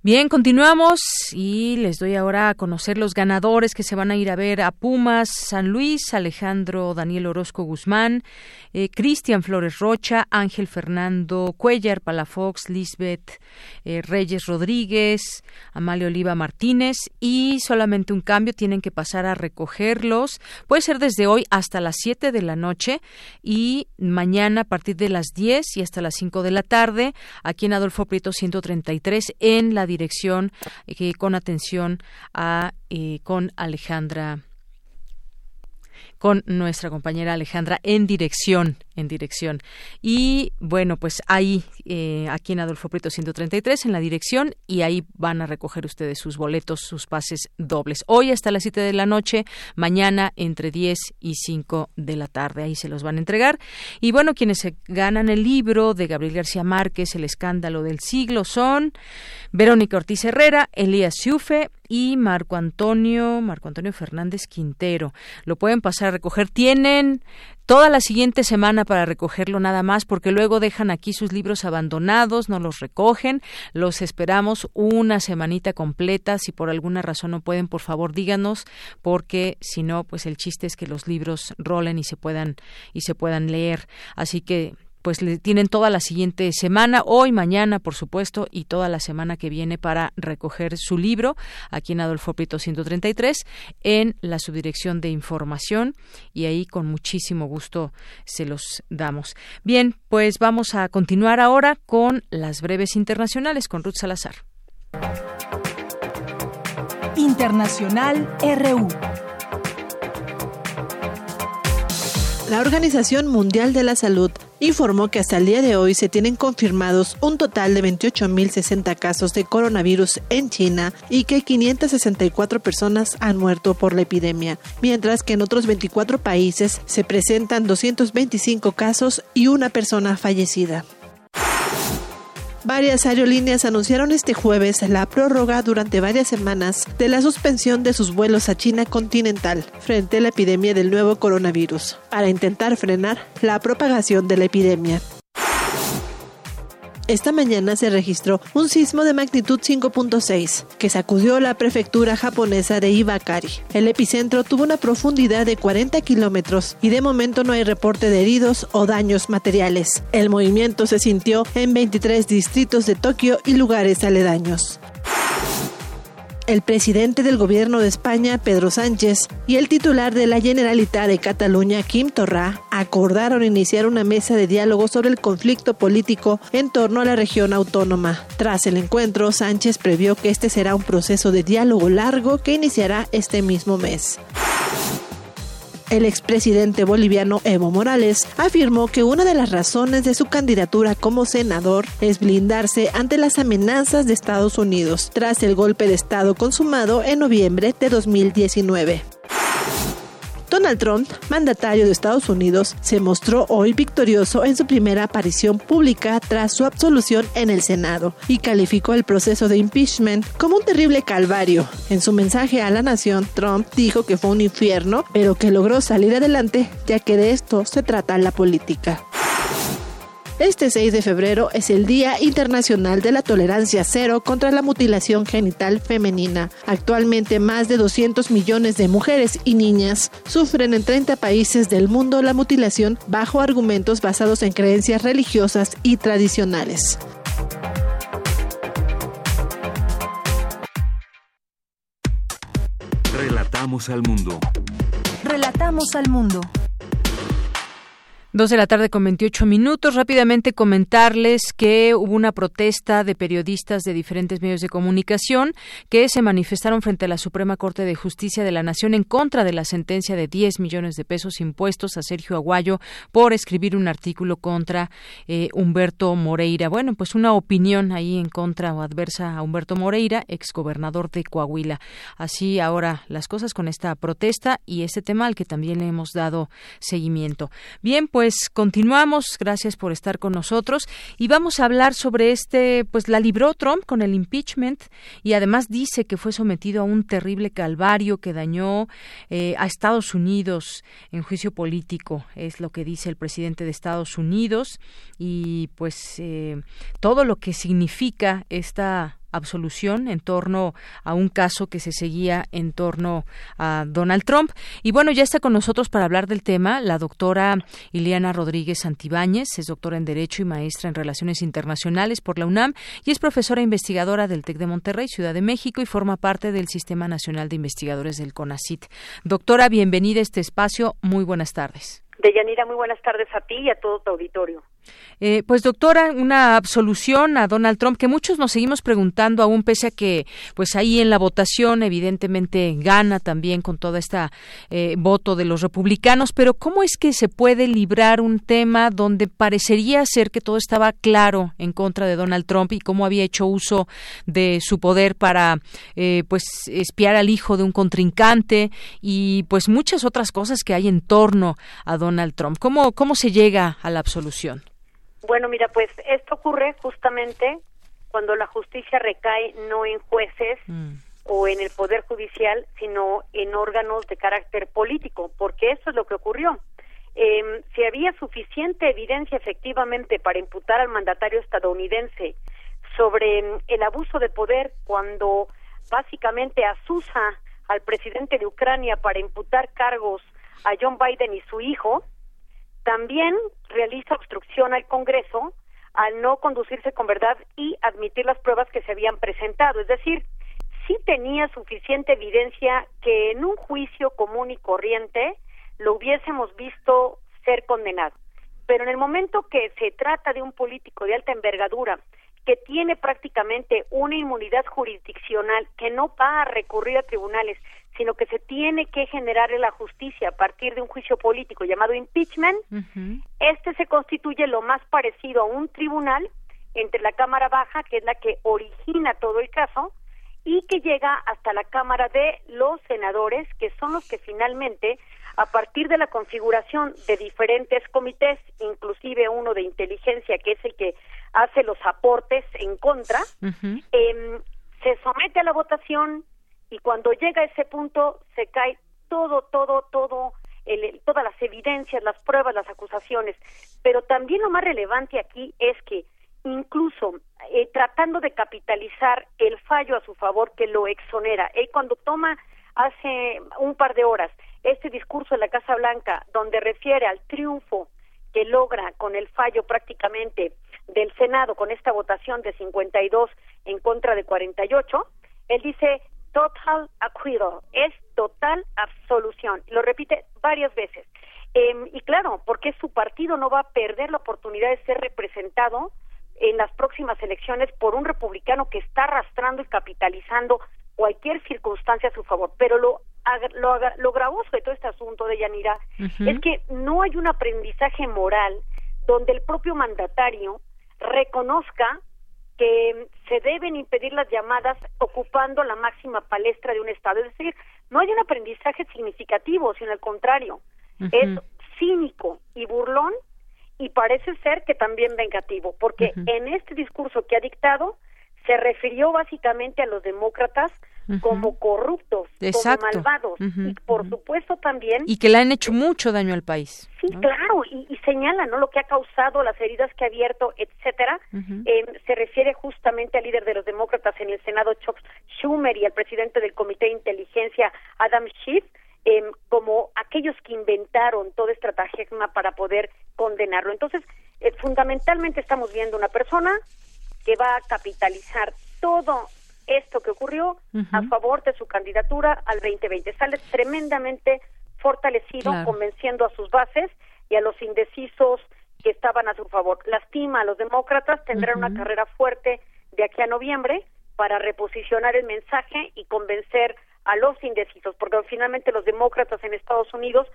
Bien, continuamos y les doy ahora a conocer los ganadores que se van a ir a ver a Pumas, San Luis, Alejandro Daniel Orozco Guzmán, eh, Cristian Flores Rocha, Ángel Fernando Cuellar, Palafox, Lisbeth eh, Reyes Rodríguez, Amalia Oliva Martínez y solamente un cambio, tienen que pasar a recogerlos. Puede ser desde hoy hasta las 7 de la noche y mañana a partir de las 10 y hasta las 5 de la tarde aquí en Adolfo Prieto 133 en la dirección eh, con atención a eh, con Alejandra con nuestra compañera Alejandra en dirección, en dirección. Y bueno, pues ahí, eh, aquí en Adolfo Prieto 133, en la dirección, y ahí van a recoger ustedes sus boletos, sus pases dobles. Hoy hasta las 7 de la noche, mañana entre 10 y 5 de la tarde, ahí se los van a entregar. Y bueno, quienes se ganan el libro de Gabriel García Márquez, El escándalo del siglo, son Verónica Ortiz Herrera, Elías Siufe, y Marco Antonio, Marco Antonio Fernández Quintero. Lo pueden pasar a recoger. Tienen toda la siguiente semana para recogerlo nada más, porque luego dejan aquí sus libros abandonados, no los recogen. Los esperamos una semanita completa. Si por alguna razón no pueden, por favor díganos, porque si no, pues el chiste es que los libros rolen y se puedan y se puedan leer. Así que pues le tienen toda la siguiente semana, hoy, mañana, por supuesto, y toda la semana que viene para recoger su libro aquí en Adolfo Prieto 133 en la subdirección de información y ahí con muchísimo gusto se los damos. Bien, pues vamos a continuar ahora con las breves internacionales con Ruth Salazar. Internacional RU. La Organización Mundial de la Salud informó que hasta el día de hoy se tienen confirmados un total de 28.060 casos de coronavirus en China y que 564 personas han muerto por la epidemia, mientras que en otros 24 países se presentan 225 casos y una persona fallecida. Varias aerolíneas anunciaron este jueves la prórroga durante varias semanas de la suspensión de sus vuelos a China continental frente a la epidemia del nuevo coronavirus, para intentar frenar la propagación de la epidemia. Esta mañana se registró un sismo de magnitud 5.6 que sacudió la prefectura japonesa de Ibakari. El epicentro tuvo una profundidad de 40 kilómetros y de momento no hay reporte de heridos o daños materiales. El movimiento se sintió en 23 distritos de Tokio y lugares aledaños el presidente del gobierno de España, Pedro Sánchez, y el titular de la Generalitat de Cataluña, Kim Torra, acordaron iniciar una mesa de diálogo sobre el conflicto político en torno a la región autónoma. Tras el encuentro, Sánchez previó que este será un proceso de diálogo largo que iniciará este mismo mes. El expresidente boliviano Evo Morales afirmó que una de las razones de su candidatura como senador es blindarse ante las amenazas de Estados Unidos tras el golpe de Estado consumado en noviembre de 2019. Donald Trump, mandatario de Estados Unidos, se mostró hoy victorioso en su primera aparición pública tras su absolución en el Senado y calificó el proceso de impeachment como un terrible calvario. En su mensaje a la nación, Trump dijo que fue un infierno, pero que logró salir adelante ya que de esto se trata la política. Este 6 de febrero es el Día Internacional de la Tolerancia Cero contra la Mutilación Genital Femenina. Actualmente más de 200 millones de mujeres y niñas sufren en 30 países del mundo la mutilación bajo argumentos basados en creencias religiosas y tradicionales. Relatamos al mundo. Relatamos al mundo. Dos de la tarde con 28 minutos. Rápidamente comentarles que hubo una protesta de periodistas de diferentes medios de comunicación que se manifestaron frente a la Suprema Corte de Justicia de la Nación en contra de la sentencia de 10 millones de pesos impuestos a Sergio Aguayo por escribir un artículo contra eh, Humberto Moreira. Bueno, pues una opinión ahí en contra o adversa a Humberto Moreira, exgobernador de Coahuila. Así ahora las cosas con esta protesta y este tema al que también le hemos dado seguimiento. Bien, pues pues continuamos. Gracias por estar con nosotros y vamos a hablar sobre este, pues la libró Trump con el impeachment y además dice que fue sometido a un terrible calvario que dañó eh, a Estados Unidos en juicio político. Es lo que dice el presidente de Estados Unidos y pues eh, todo lo que significa esta absolución en torno a un caso que se seguía en torno a Donald Trump. Y bueno, ya está con nosotros para hablar del tema la doctora Ileana Rodríguez Santibáñez, es doctora en Derecho y maestra en Relaciones Internacionales por la UNAM y es profesora investigadora del TEC de Monterrey, Ciudad de México y forma parte del Sistema Nacional de Investigadores del CONACIT. Doctora, bienvenida a este espacio. Muy buenas tardes. Deyanira, muy buenas tardes a ti y a todo tu auditorio. Eh, pues doctora, una absolución a Donald Trump que muchos nos seguimos preguntando aún pese a que pues ahí en la votación evidentemente gana también con toda esta eh, voto de los republicanos, pero cómo es que se puede librar un tema donde parecería ser que todo estaba claro en contra de Donald Trump y cómo había hecho uso de su poder para eh, pues espiar al hijo de un contrincante y pues muchas otras cosas que hay en torno a Donald Trump. ¿Cómo cómo se llega a la absolución? Bueno, mira, pues esto ocurre justamente cuando la justicia recae no en jueces mm. o en el Poder Judicial, sino en órganos de carácter político, porque eso es lo que ocurrió. Eh, si había suficiente evidencia efectivamente para imputar al mandatario estadounidense sobre em, el abuso de poder cuando básicamente asusa al presidente de Ucrania para imputar cargos a John Biden y su hijo, también realiza obstrucción al Congreso al no conducirse con verdad y admitir las pruebas que se habían presentado. Es decir, sí tenía suficiente evidencia que en un juicio común y corriente lo hubiésemos visto ser condenado. Pero en el momento que se trata de un político de alta envergadura que tiene prácticamente una inmunidad jurisdiccional, que no va a recurrir a tribunales, sino que se tiene que generar la justicia a partir de un juicio político llamado impeachment, este se constituye lo más parecido a un tribunal entre la Cámara Baja, que es la que origina todo el caso, y que llega hasta la Cámara de los senadores, que son los que finalmente, a partir de la configuración de diferentes comités, inclusive uno de inteligencia, que es el que hace los aportes en contra, em, se somete a la votación, y cuando llega a ese punto se cae todo, todo, todo, el, todas las evidencias, las pruebas, las acusaciones. Pero también lo más relevante aquí es que incluso eh, tratando de capitalizar el fallo a su favor que lo exonera, él cuando toma hace un par de horas este discurso en la Casa Blanca donde refiere al triunfo que logra con el fallo prácticamente del Senado con esta votación de 52 en contra de 48, él dice total acquittal, es total absolución. Lo repite varias veces. Eh, y claro, porque su partido no va a perder la oportunidad de ser representado en las próximas elecciones por un republicano que está arrastrando y capitalizando cualquier circunstancia a su favor. Pero lo, lo, lo gravoso de todo este asunto de Yanira es que no hay un aprendizaje moral donde el propio mandatario reconozca que se deben impedir las llamadas ocupando la máxima palestra de un Estado. Es decir, no hay un aprendizaje significativo, sino al contrario, es cínico y burlón y parece ser que también vengativo, porque en este discurso que ha dictado se refirió básicamente a los demócratas como corruptos, como malvados y por supuesto también y que le han hecho mucho daño al país. Sí, claro, y, y, señala no lo que ha causado, las heridas que ha abierto, etcétera. Eh, se refiere justamente al líder de los demócratas en el Senado, Chuck Schumer, y al presidente del Comité de Inteligencia, Adam Schiff, eh, como aquellos que inventaron todo estratagema para poder condenarlo. Entonces, eh, fundamentalmente estamos viendo una persona que va a capitalizar todo esto que ocurrió a favor de su candidatura al 2020. Sale tremendamente fortalecido, convenciendo a sus bases y a los indecisos que estaban a su favor. Lastima a los demócratas, tendrán una carrera fuerte de aquí a noviembre para reposicionar el mensaje y convencer a los indecisos, porque finalmente los demócratas en Estados Unidos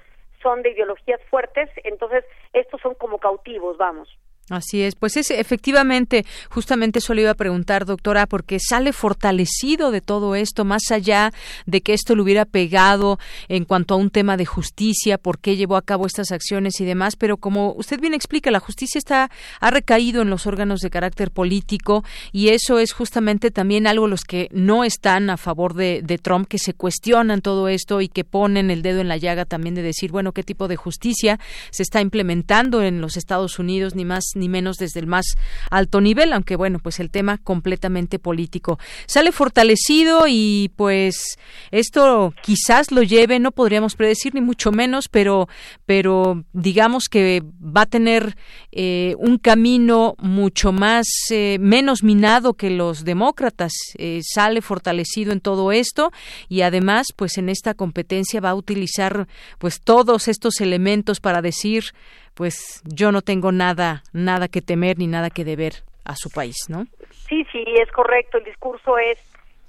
son de ideologías fuertes, entonces estos son como cautivos, vamos. Así es, pues es efectivamente, justamente eso le iba a preguntar, doctora, porque sale fortalecido de todo esto, más allá de que esto le hubiera pegado en cuanto a un tema de justicia, por qué llevó a cabo estas acciones y demás, pero como usted bien explica, la justicia está ha recaído en los órganos de carácter político y eso es justamente también algo los que no están a favor de, de Trump, que se cuestionan todo esto y que ponen el dedo en la llaga también de decir, bueno, qué tipo de justicia se está implementando en los Estados Unidos, ni más ni menos desde el más alto nivel, aunque bueno, pues el tema completamente político. Sale fortalecido y pues esto quizás lo lleve, no podríamos predecir ni mucho menos, pero, pero digamos que va a tener eh, un camino mucho más, eh, menos minado que los demócratas. Eh, sale fortalecido en todo esto y además, pues en esta competencia va a utilizar pues todos estos elementos para decir pues yo no tengo nada, nada que temer ni nada que deber a su país, ¿no? Sí, sí, es correcto. El discurso es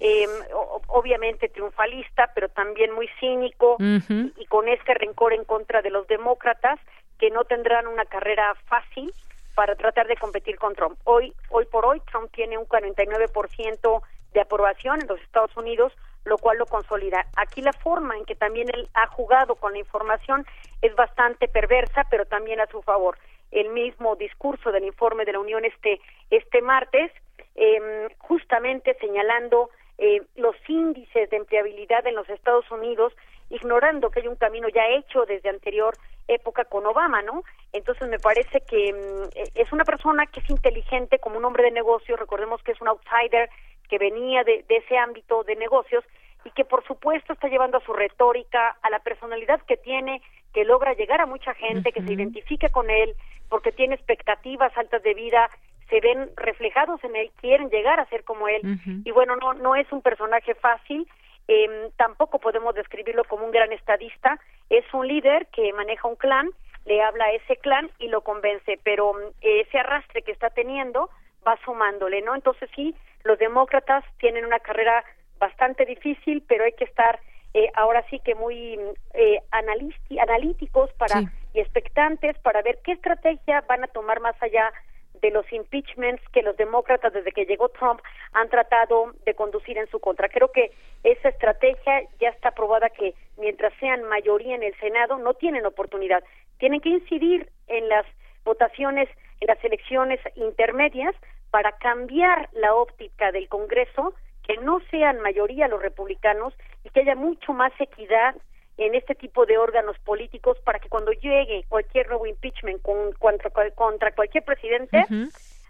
eh, obviamente triunfalista, pero también muy cínico y, con este rencor en contra de los demócratas que no tendrán una carrera fácil para tratar de competir con Trump. Hoy, hoy por hoy, Trump tiene un 49% de aprobación en los Estados Unidos, lo cual lo consolida. Aquí la forma en que también él ha jugado con la información es bastante perversa, pero también a su favor. El mismo discurso del informe de la Unión este, este martes, eh, justamente señalando eh, los índices de empleabilidad en los Estados Unidos, ignorando que hay un camino ya hecho desde anterior época con Obama, ¿no? Entonces me parece que mm, es una persona que es inteligente como un hombre de negocios, recordemos que es un outsider, que venía de, ese ámbito de negocios y que por supuesto está llevando a su retórica, a la personalidad que tiene, que logra llegar a mucha gente, que se identifique con él, porque tiene expectativas altas de vida, se ven reflejados en él, quieren llegar a ser como él. Y bueno, no, no es un personaje fácil, eh, tampoco podemos describirlo como un gran estadista, es un líder que maneja un clan, le habla a ese clan y lo convence, pero eh, ese arrastre que está teniendo va sumándole, ¿no? Entonces sí, los demócratas tienen una carrera bastante difícil, pero hay que estar eh, ahora sí que muy eh, analíticos para y expectantes para ver qué estrategia van a tomar más allá de los impeachments que los demócratas desde que llegó Trump han tratado de conducir en su contra. Creo que esa estrategia ya está probada que mientras sean mayoría en el Senado no tienen oportunidad. Tienen que incidir en las votaciones, en las elecciones intermedias para cambiar la óptica del Congreso, que no sean mayoría los republicanos y que haya mucho más equidad en este tipo de órganos políticos para que cuando llegue cualquier nuevo impeachment contra, contra cualquier presidente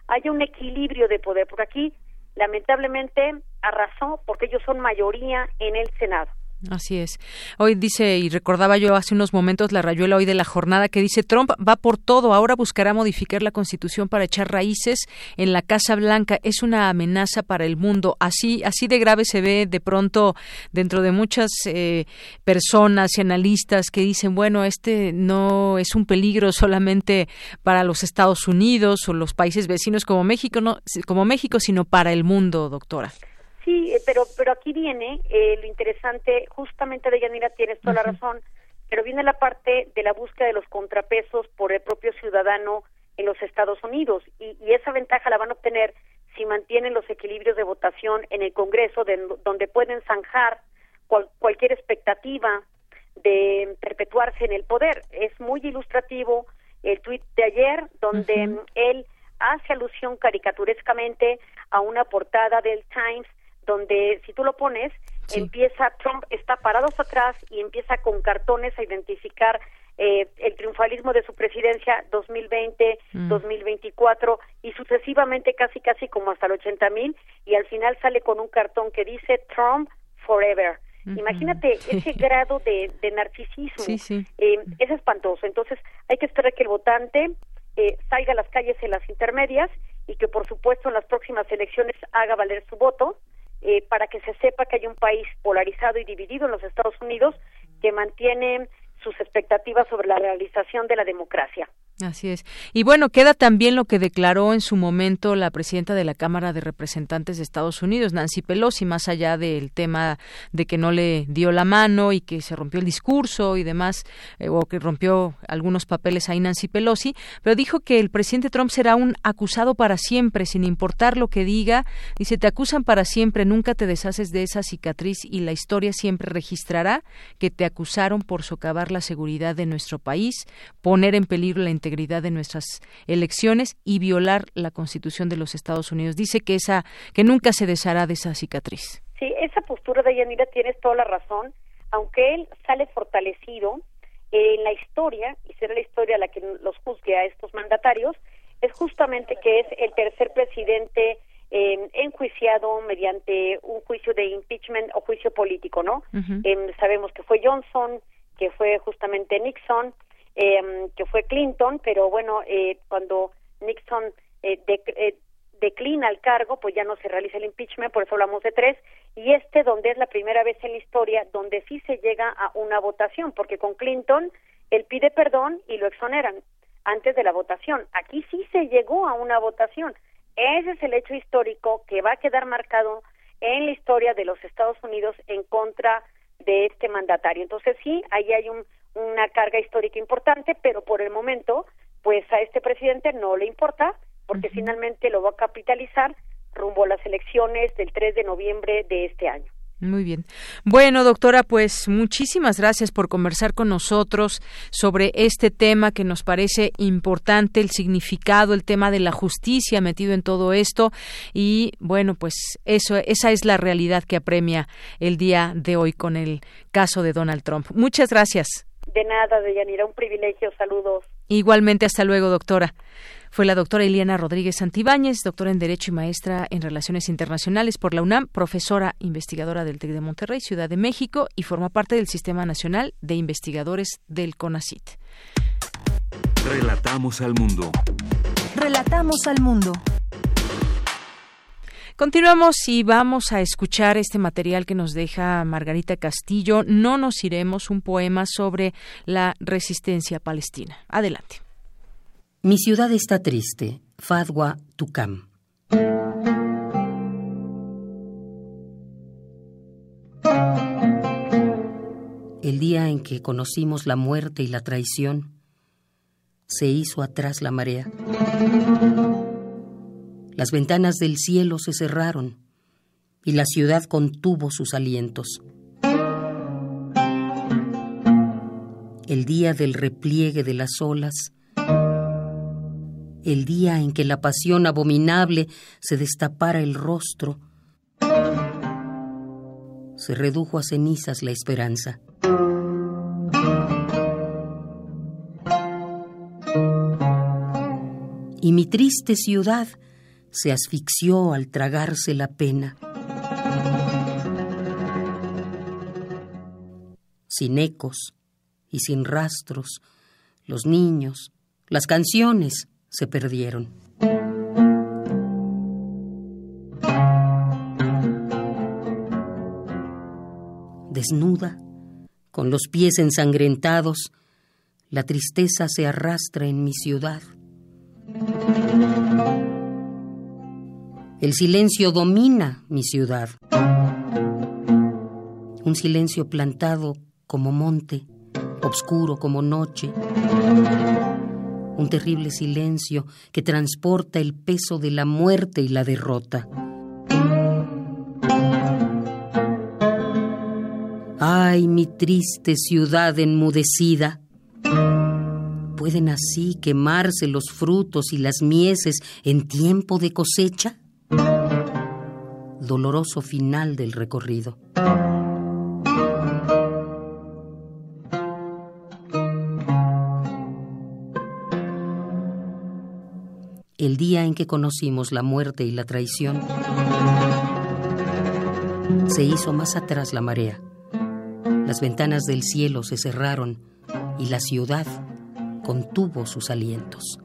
haya un equilibrio de poder, porque aquí lamentablemente arrasó porque ellos son mayoría en el Senado. Así es. Hoy dice, y recordaba yo hace unos momentos la rayuela hoy de la jornada que dice Trump va por todo, ahora buscará modificar la constitución para echar raíces en la Casa Blanca. Es una amenaza para el mundo. Así, así de grave se ve de pronto dentro de muchas eh, personas y analistas que dicen, bueno, este no es un peligro solamente para los Estados Unidos o los países vecinos como México, no, como México, sino para el mundo, doctora. Sí, eh, pero, pero aquí viene eh, lo interesante, justamente de Yanira tienes toda la razón, pero viene la parte de la búsqueda de los contrapesos por el propio ciudadano en los Estados Unidos y, esa ventaja la van a obtener si mantienen los equilibrios de votación en el Congreso, donde pueden zanjar cualquier expectativa de perpetuarse en el poder. Es muy ilustrativo el tuit de ayer donde él hace alusión caricaturescamente a una portada del Times donde si tú lo pones empieza Trump está parados atrás y empieza con cartones a identificar eh, el triunfalismo de su presidencia 2020, 2024 mm. y sucesivamente casi casi como hasta el 80 mil y al final sale con un cartón que dice Trump forever. Imagínate ese grado de, narcisismo, eh, es espantoso. Entonces hay que esperar que el votante eh, salga a las calles en las intermedias y que por supuesto en las próximas elecciones haga valer su voto eh, para que se sepa que hay un país polarizado y dividido en los Estados Unidos que mantiene sus expectativas sobre la realización de la democracia. Así es. Y bueno, queda también lo que declaró en su momento la presidenta de la Cámara de Representantes de Estados Unidos, Nancy Pelosi, más allá del tema de que no le dio la mano y que se rompió el discurso y demás, eh, o que rompió algunos papeles ahí Nancy Pelosi, pero dijo que el presidente Trump será un acusado para siempre, sin importar lo que diga. Dice, te acusan para siempre, nunca te deshaces de esa cicatriz y la historia siempre registrará que te acusaron por socavar la seguridad de nuestro país, poner en peligro la integridad de nuestras elecciones y violar la Constitución de los Estados Unidos. Dice que esa que nunca se deshará de esa cicatriz. Sí, esa postura de Yanira tienes toda la razón, aunque él sale fortalecido en la historia y será la historia la que los juzgue a estos mandatarios, es justamente que es el tercer presidente eh, enjuiciado mediante un juicio de impeachment o juicio político, ¿no? Em, sabemos que fue Johnson, que fue justamente Nixon, eh, que fue Clinton, pero bueno, eh, cuando Nixon eh, eh, declina el cargo, pues ya no se realiza el impeachment, por eso hablamos de tres, y este donde es la primera vez en la historia donde sí se llega a una votación, porque con Clinton él pide perdón y lo exoneran antes de la votación. Aquí sí se llegó a una votación. Ese es el hecho histórico que va a quedar marcado en la historia de los Estados Unidos en contra de este mandatario. Entonces sí, ahí hay un, una carga histórica importante, pero por el momento, pues a este presidente no le importa, porque finalmente lo va a capitalizar rumbo a las elecciones del 3 de noviembre de este año. Muy bien. Bueno, doctora, pues muchísimas gracias por conversar con nosotros sobre este tema que nos parece importante, el significado, el tema de la justicia metido en todo esto y bueno, pues eso esa es la realidad que apremia el día de hoy con el caso de Donald Trump. Muchas gracias. De nada, Deyanira, un privilegio. Saludos. Igualmente, hasta luego, doctora. Fue la doctora Eliana Rodríguez Santibáñez, doctora en Derecho y maestra en Relaciones Internacionales por la UNAM, profesora investigadora del TEC de Monterrey, Ciudad de México, y forma parte del Sistema Nacional de Investigadores del CONACIT. Relatamos al mundo. Relatamos al mundo. Continuamos y vamos a escuchar este material que nos deja Margarita Castillo. No nos iremos, un poema sobre la resistencia palestina. Adelante. Mi ciudad está triste. Fadwa Tukam. El día en que conocimos la muerte y la traición, se hizo atrás la marea. Las ventanas del cielo se cerraron y la ciudad contuvo sus alientos. El día del repliegue de las olas, el día en que la pasión abominable se destapara el rostro, se redujo a cenizas la esperanza. Y mi triste ciudad se asfixió al tragarse la pena. Sin ecos y sin rastros, los niños, las canciones se perdieron. Desnuda, con los pies ensangrentados, la tristeza se arrastra en mi ciudad. El silencio domina mi ciudad. Un silencio plantado como monte, oscuro como noche. Un terrible silencio que transporta el peso de la muerte y la derrota. Ay, mi triste ciudad enmudecida. ¿Pueden así quemarse los frutos y las mieses en tiempo de cosecha? Doloroso final del recorrido. El día en que conocimos la muerte y la traición, se hizo más atrás la marea. Las ventanas del cielo se cerraron y la ciudad contuvo sus alientos.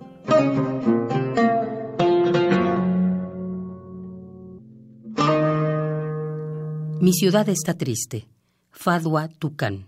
Mi ciudad está triste. Fadua Tucán.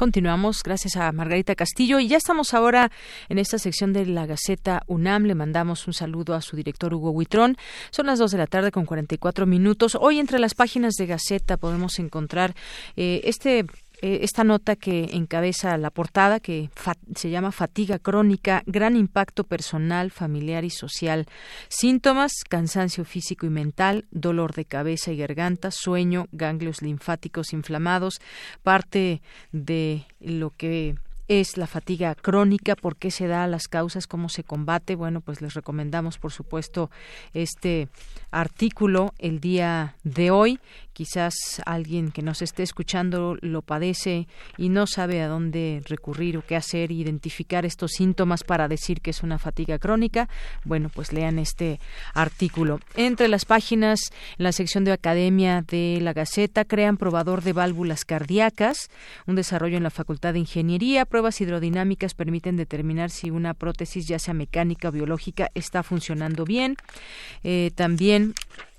Continuamos, gracias a Margarita Castillo. Y ya estamos ahora en esta sección de la Gaceta UNAM. Le mandamos un saludo a su director Hugo Huitrón. Son las 2 de la tarde con 44 minutos. Hoy entre las páginas de Gaceta podemos encontrar eh, este eh, esta nota que encabeza la portada, que se llama Fatiga crónica, gran impacto personal, familiar y social. Síntomas, cansancio físico y mental, dolor de cabeza y garganta, sueño, ganglios linfáticos inflamados, parte de lo que es la fatiga crónica, por qué se da, las causas, cómo se combate. Bueno, pues les recomendamos, por supuesto, este artículo el día de hoy quizás alguien que nos esté escuchando lo padece y no sabe a dónde recurrir o qué hacer, identificar estos síntomas para decir que es una fatiga crónica, bueno, pues lean este artículo. Entre las páginas, en la sección de Academia de la Gaceta, crean probador de válvulas cardíacas, un desarrollo en la Facultad de Ingeniería, pruebas hidrodinámicas permiten determinar si una prótesis, ya sea mecánica o biológica, está funcionando bien. Eh, también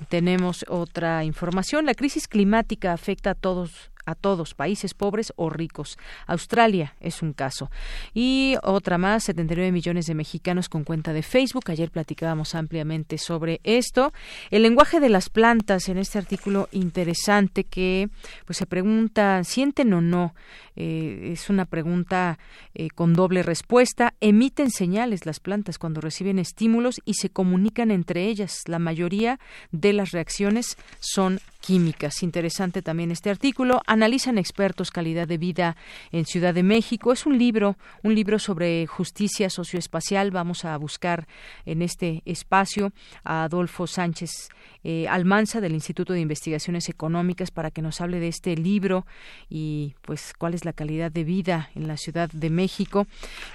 tenemos otra información. La crisis climática afecta a todos a todos, países pobres o ricos. Australia es un caso. Y otra más, 79 millones de mexicanos con cuenta de Facebook. Ayer platicábamos ampliamente sobre esto. El lenguaje de las plantas en este artículo interesante que pues se pregunta, ¿sienten o no? Eh, es una pregunta eh, con doble respuesta. Emiten señales las plantas cuando reciben estímulos y se comunican entre ellas. La mayoría de las reacciones son químicas. Interesante también este artículo. Analizan expertos calidad de vida en Ciudad de México. Es un libro, un libro sobre justicia socioespacial. Vamos a buscar en este espacio a Adolfo Sánchez eh, Almanza del Instituto de Investigaciones Económicas para que nos hable de este libro y pues cuál es la calidad de vida en la Ciudad de México.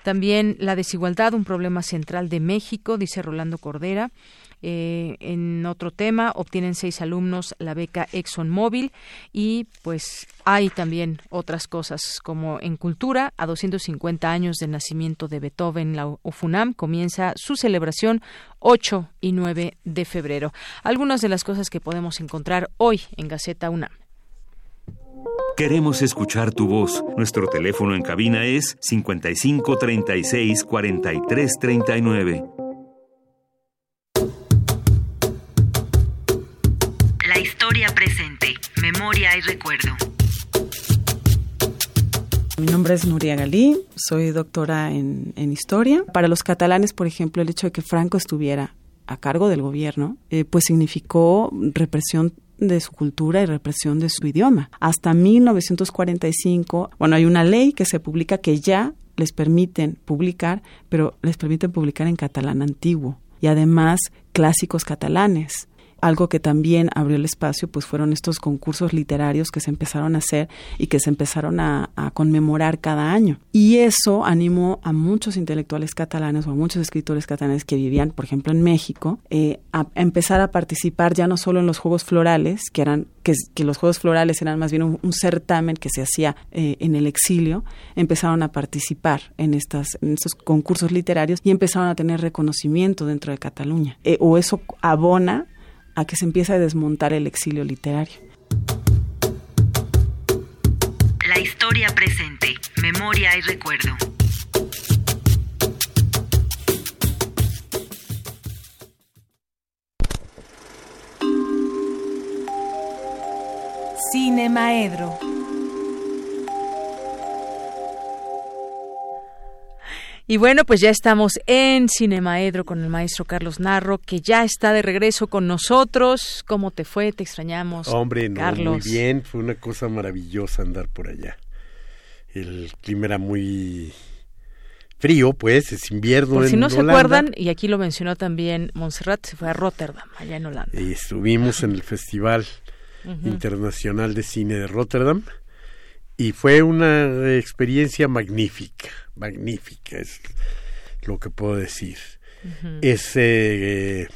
También la desigualdad, un problema central de México, dice Rolando Cordera. Eh, en otro tema, obtienen seis alumnos la beca ExxonMobil y pues hay también otras cosas como en cultura, a 250 años del nacimiento de Beethoven, la UFUNAM comienza su celebración 8 y 9 de febrero. Algunas de las cosas que podemos encontrar hoy en Gaceta UNAM. Queremos escuchar tu voz. Nuestro teléfono en cabina es 55 36 43 39. Historia presente, memoria y recuerdo. Mi nombre es Nuria Galí, soy doctora en, historia. Para los catalanes, por ejemplo, el hecho de que Franco estuviera a cargo del gobierno, eh, pues significó represión de su cultura y represión de su idioma. Hasta 1945, bueno, hay una ley que se publica que ya les permiten publicar, pero les permiten publicar en catalán antiguo y además clásicos catalanes algo que también abrió el espacio pues fueron estos concursos literarios que se empezaron a hacer y que se empezaron a, conmemorar cada año. Y eso animó a muchos intelectuales catalanes o a muchos escritores catalanes que vivían, por ejemplo, en México, eh, a, empezar a participar ya no solo en los Juegos Florales, que eran que, los Juegos Florales eran más bien un, certamen que se hacía eh, en el exilio, empezaron a participar en, estas, en estos concursos literarios y empezaron a tener reconocimiento dentro de Cataluña. Eh, o eso abona a que se empiece a desmontar el exilio literario. La historia presente, memoria y recuerdo. Cine Maedro. Y bueno, pues ya estamos en Cinemaedro con el maestro Carlos Narro, que ya está de regreso con nosotros. ¿Cómo te fue? Te extrañamos. Hombre, no, Carlos. muy bien. Fue una cosa maravillosa andar por allá. El clima era muy frío, pues, es invierno Por en si no se acuerdan, y aquí lo mencionó también Montserrat, se fue a Rotterdam, allá en Holanda. Y estuvimos en el Festival. Internacional de Cine de Rotterdam y fue una experiencia magnífica, magnífica es lo que puedo decir. Es eh,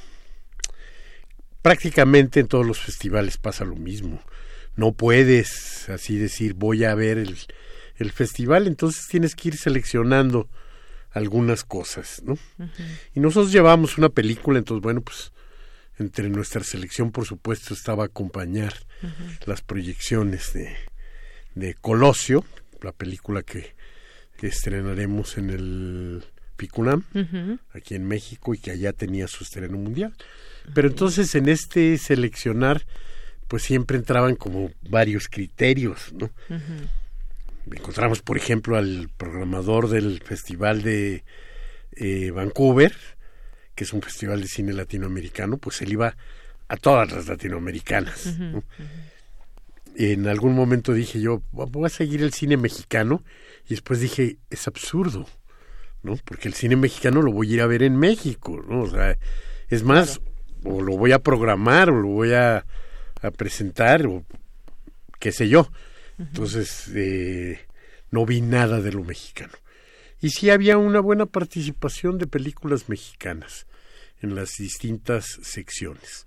prácticamente en todos los festivales pasa lo mismo. No puedes así decir voy a ver el, el festival, entonces tienes que ir seleccionando algunas cosas, ¿no? Y nosotros llevamos una película, entonces bueno, pues entre nuestra selección por supuesto estaba acompañar las proyecciones de, de Colosio, la película que, que estrenaremos en el Picunam, aquí en México, y que allá tenía su estreno mundial. Pero entonces en este seleccionar, pues siempre entraban como varios criterios, ¿no? Encontramos, por ejemplo, al programador del Festival de eh, Vancouver, que es un festival de cine latinoamericano, pues él iba a todas las latinoamericanas. ¿no? En algún momento dije yo, voy a seguir el cine mexicano, y después dije, es absurdo, ¿no? Porque el cine mexicano lo voy a ir a ver en México, ¿no? O sea, es más, o lo voy a programar, o lo voy a, a presentar, o qué sé yo. Entonces, eh, no vi nada de lo mexicano. Y sí había una buena participación de películas mexicanas en las distintas secciones.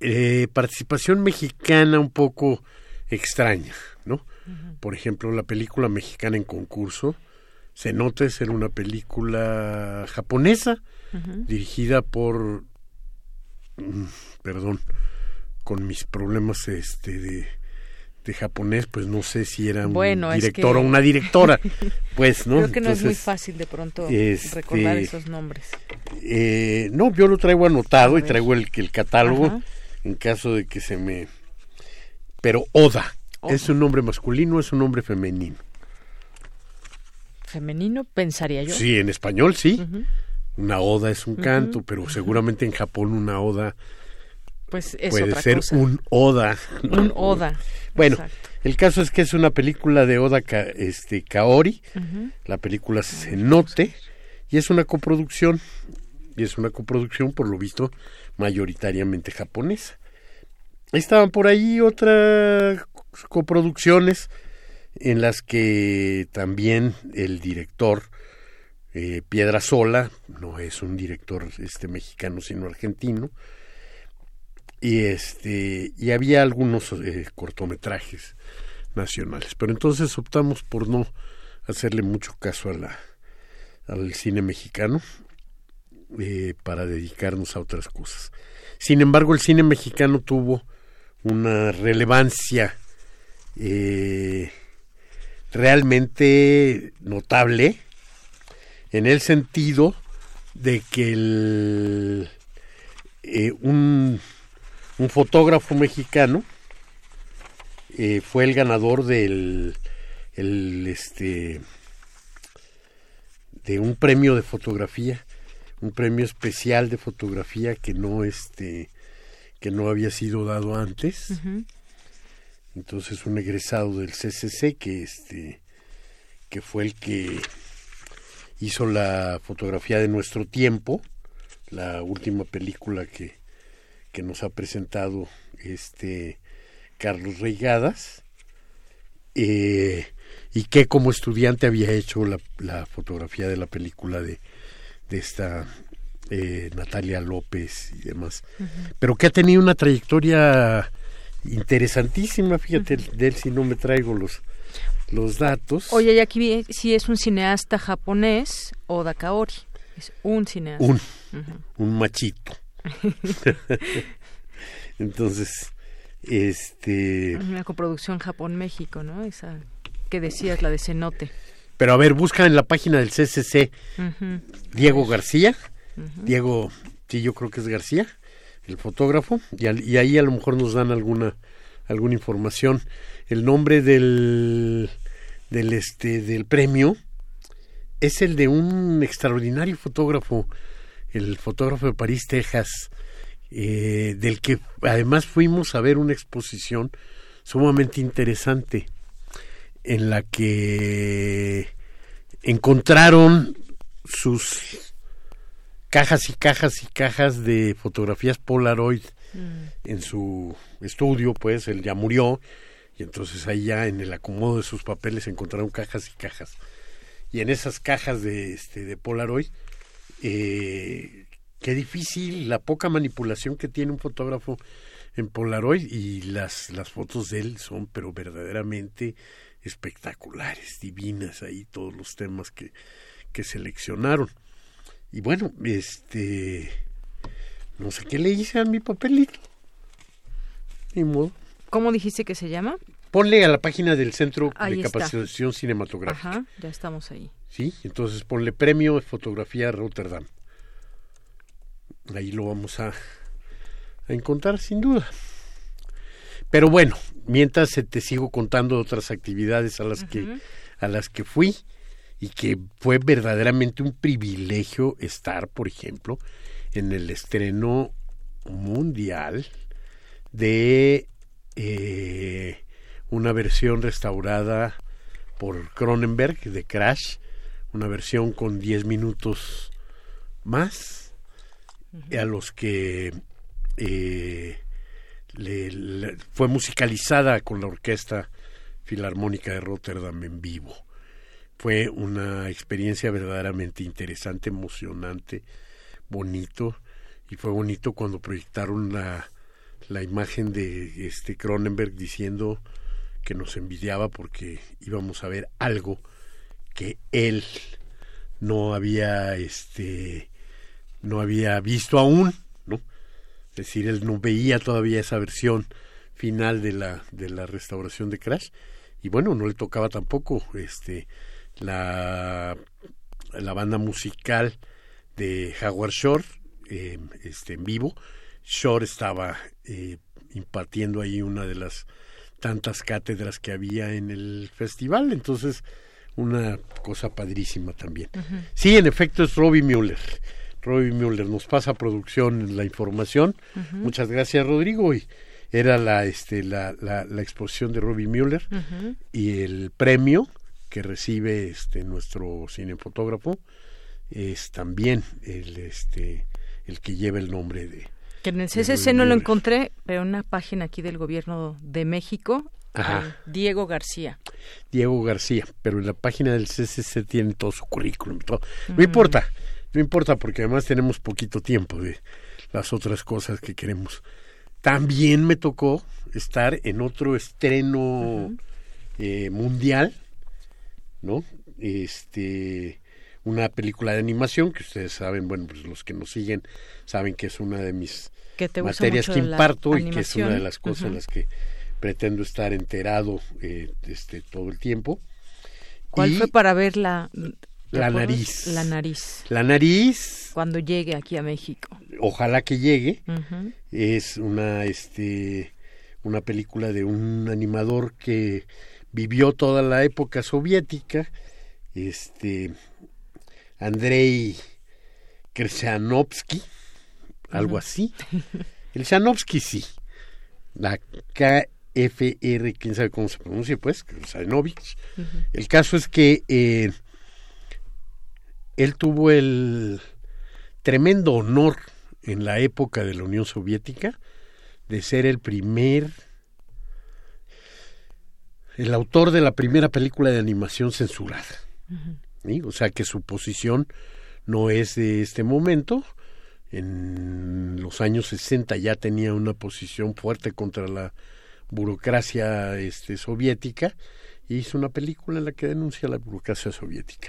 Eh, participación mexicana un poco extraña, ¿no? Por ejemplo, la película mexicana en concurso se nota ser una película japonesa dirigida por mm, perdón con mis problemas este de, de japonés pues no sé si era un Bueno, es director que- o una directora pues no Creo que no es muy fácil de pronto este, recordar esos nombres. eh, no, yo lo traigo anotado y traigo el, el catálogo Ajá. En caso de que se me... Pero Oda. ¿es un nombre masculino o es un nombre femenino? Femenino, pensaría yo. Sí, en español sí. Una oda es un canto, pero seguramente en Japón una oda Pues es puede otra ser cosa. un oda. Un oda. Bueno, Exacto. el caso es que es una película de Oda Ka- este, Kaori. La película se note y es una coproducción. Y es una coproducción, por lo visto, mayoritariamente japonesa. Estaban por ahí otras coproducciones en las que también el director eh, Piedra Sola, no es un director este mexicano sino argentino, y este y había algunos eh, cortometrajes nacionales, pero entonces optamos por no hacerle mucho caso al cine mexicano eh, para dedicarnos a otras cosas. Sin embargo, el cine mexicano tuvo una relevancia eh, realmente notable en el sentido de que eh, un, un fotógrafo mexicano fue el ganador del el, este de un premio de fotografía un premio especial de fotografía que no este que no había sido dado antes. Entonces un egresado del CCC que este que fue el que hizo la fotografía de nuestro tiempo la última película que, que nos ha presentado este Carlos Reigadas eh, y que como estudiante había hecho la, la fotografía de la película de, de esta eh, Natalia López y demás pero que ha tenido una trayectoria interesantísima fíjate de él si no me traigo los los datos Oye, y aquí si es un cineasta japonés, Oda Kaori. Es un cineasta. un un machito entonces este Una coproducción Japón-México, ¿no? Esa que decías, la de Cenote. Pero a ver busca en la página del CCC. Diego García. Diego sí yo creo que es García el fotógrafo y, al- y ahí a lo mejor nos dan alguna alguna información. El nombre del, del, este, del premio es el de un extraordinario fotógrafo, el fotógrafo de París, Texas, eh, del que además fuimos a ver una exposición sumamente interesante en la que encontraron sus cajas y cajas y cajas de fotografías Polaroid mm. en su estudio, pues él ya murió y entonces ahí ya en el acomodo de sus papeles encontraron cajas y cajas y en esas cajas de este de Polaroid eh, qué difícil la poca manipulación que tiene un fotógrafo en Polaroid y las las fotos de él son pero verdaderamente espectaculares divinas ahí todos los temas que que seleccionaron y bueno este no sé qué le hice a mi papelito ni modo ¿Cómo dijiste que se llama? Ponle a la página del Centro de Capacitación Cinematográfica. Ajá, ya estamos ahí. Sí, entonces ponle premio de fotografía Rotterdam. Ahí lo vamos a, a encontrar sin duda. Pero bueno, mientras te sigo contando otras actividades a las que a las que fui y que fue verdaderamente un privilegio estar, por ejemplo, en el estreno mundial de eh, una versión restaurada por Cronenberg de Crash, una versión con 10 minutos más, a los que eh, fue musicalizada con la Orquesta Filarmónica de Rotterdam en vivo. Fue una experiencia verdaderamente interesante, emocionante, bonito, y fue bonito cuando proyectaron la, la imagen de este Cronenberg diciendo que nos envidiaba porque íbamos a ver algo que él no había este no había visto aún. Es decir, él no veía todavía esa versión final de la de la restauración de Crash y bueno, no le tocaba tampoco este la la banda musical de Howard Shore eh, este en vivo Shore estaba eh, impartiendo ahí una de las tantas cátedras que había en el festival, entonces una cosa padrísima también. Sí, en efecto es Robbie Mueller. Robbie Mueller nos pasa a producción la información. Muchas gracias, Rodrigo. Y era la, este, la, la, exposición de Robbie Mueller y el premio que recibe este, nuestro cinefotógrafo es también el, este, el que lleva el nombre de, que en el CCC no lo encontré, pero en una página aquí del gobierno de México, Diego García. Diego García, pero en la página del CCC tiene todo su currículum. Todo. No mm. importa, no importa porque además tenemos poquito tiempo de las otras cosas que queremos. También me tocó estar en otro estreno eh, mundial, ¿no? Este, una película de animación que ustedes saben, bueno, pues los que nos siguen saben que es una de mis materias que imparto y que es una de las cosas en las que pretendo estar enterado eh, este todo el tiempo. ¿Cuál fue para ver la nariz? La nariz. La nariz. Cuando llegue aquí a México. Ojalá que llegue. Es una este una película de un animador que vivió toda la época soviética, este Andrei Krsanovsky, algo así. El Shanovsky sí. La KFR, quién sabe cómo se pronuncia, pues, Krsanovich. El caso es que eh, él tuvo el tremendo honor en la época de la Unión Soviética de ser el primer el autor de la primera película de animación censurada. O sea que su posición no es de este momento. En los años 60 ya tenía una posición fuerte contra la burocracia este, soviética y hizo una película en la que denuncia la burocracia soviética.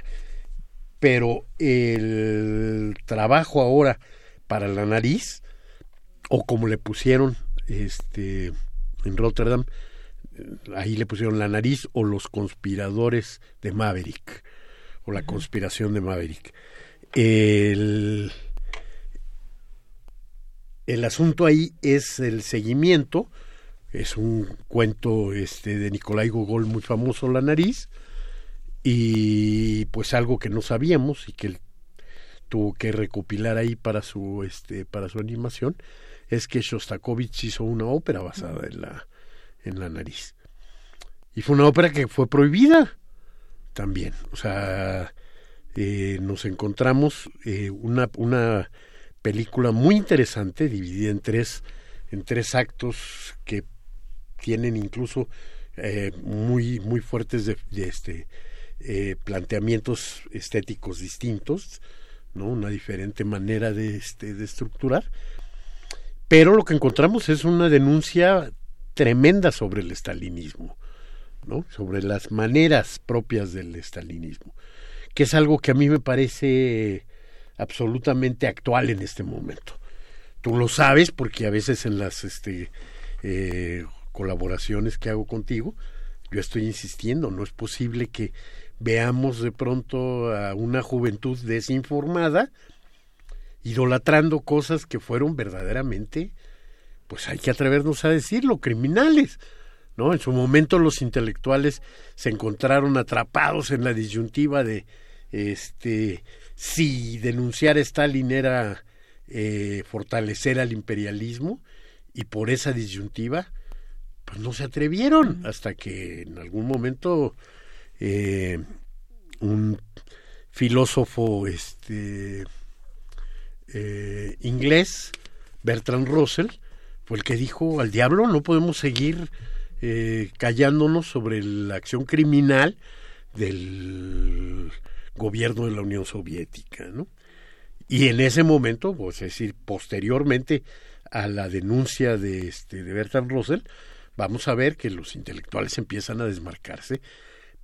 Pero el trabajo ahora para la nariz, o como le pusieron este, en Rotterdam, ahí le pusieron la nariz o los conspiradores de Maverick o la conspiración de Maverick. El, el asunto ahí es el seguimiento es un cuento este de Nicolai Gogol muy famoso La nariz y pues algo que no sabíamos y que él tuvo que recopilar ahí para su este para su animación es que Shostakovich hizo una ópera basada en la en la nariz. Y fue una ópera que fue prohibida también. O sea eh, nos encontramos eh, una una película muy interesante dividida en tres en tres actos que tienen incluso eh, muy muy fuertes de, este eh, planteamientos estéticos distintos no una diferente manera de este de estructurar. Pero lo que encontramos es una denuncia tremenda sobre el estalinismo no sobre las maneras propias del estalinismo que es algo que a mí me parece absolutamente actual en este momento. Tú lo sabes porque a veces en las este eh, colaboraciones que hago contigo, yo estoy insistiendo, no es posible que veamos de pronto a una juventud desinformada idolatrando cosas que fueron verdaderamente, pues hay que atrevernos a decirlo, criminales. ¿No? En su momento los intelectuales se encontraron atrapados en la disyuntiva de este si denunciar a Stalin era eh, fortalecer al imperialismo y por esa disyuntiva pues no se atrevieron hasta que en algún momento eh, un filósofo este eh, inglés Bertrand Russell fue el que dijo al diablo no podemos seguir eh, callándonos sobre la acción criminal del gobierno de la Unión Soviética ¿no? y en ese momento pues es decir posteriormente a la denuncia de este de Bertrand Russell vamos a ver que los intelectuales empiezan a desmarcarse,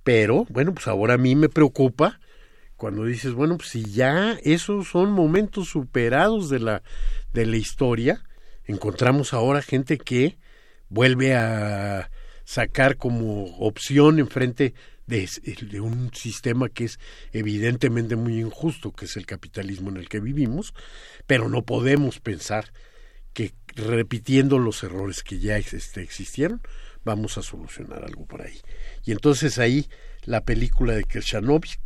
pero bueno, pues ahora a mí me preocupa cuando dices, bueno, pues si ya esos son momentos superados de la de la historia, encontramos ahora gente que vuelve a sacar como opción enfrente de, de, un sistema que es evidentemente muy injusto, que es el capitalismo en el que vivimos, pero no podemos pensar que repitiendo los errores que ya este, existieron, vamos a solucionar algo por ahí. Y entonces ahí la película de Kershanovich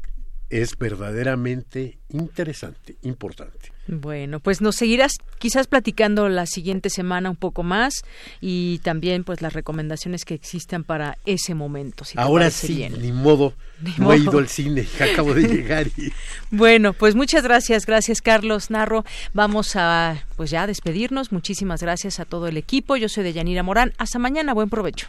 es verdaderamente interesante, importante. Bueno, pues nos seguirás quizás platicando la siguiente semana un poco más y también pues las recomendaciones que existan para ese momento. Ahora sí, ni modo, no he ido al cine, acabo de llegar. Y... bueno, pues muchas gracias, gracias Carlos Narro. Vamos a pues ya despedirnos. Muchísimas gracias a todo el equipo. Yo soy de Yanira Morán. Hasta mañana, buen provecho.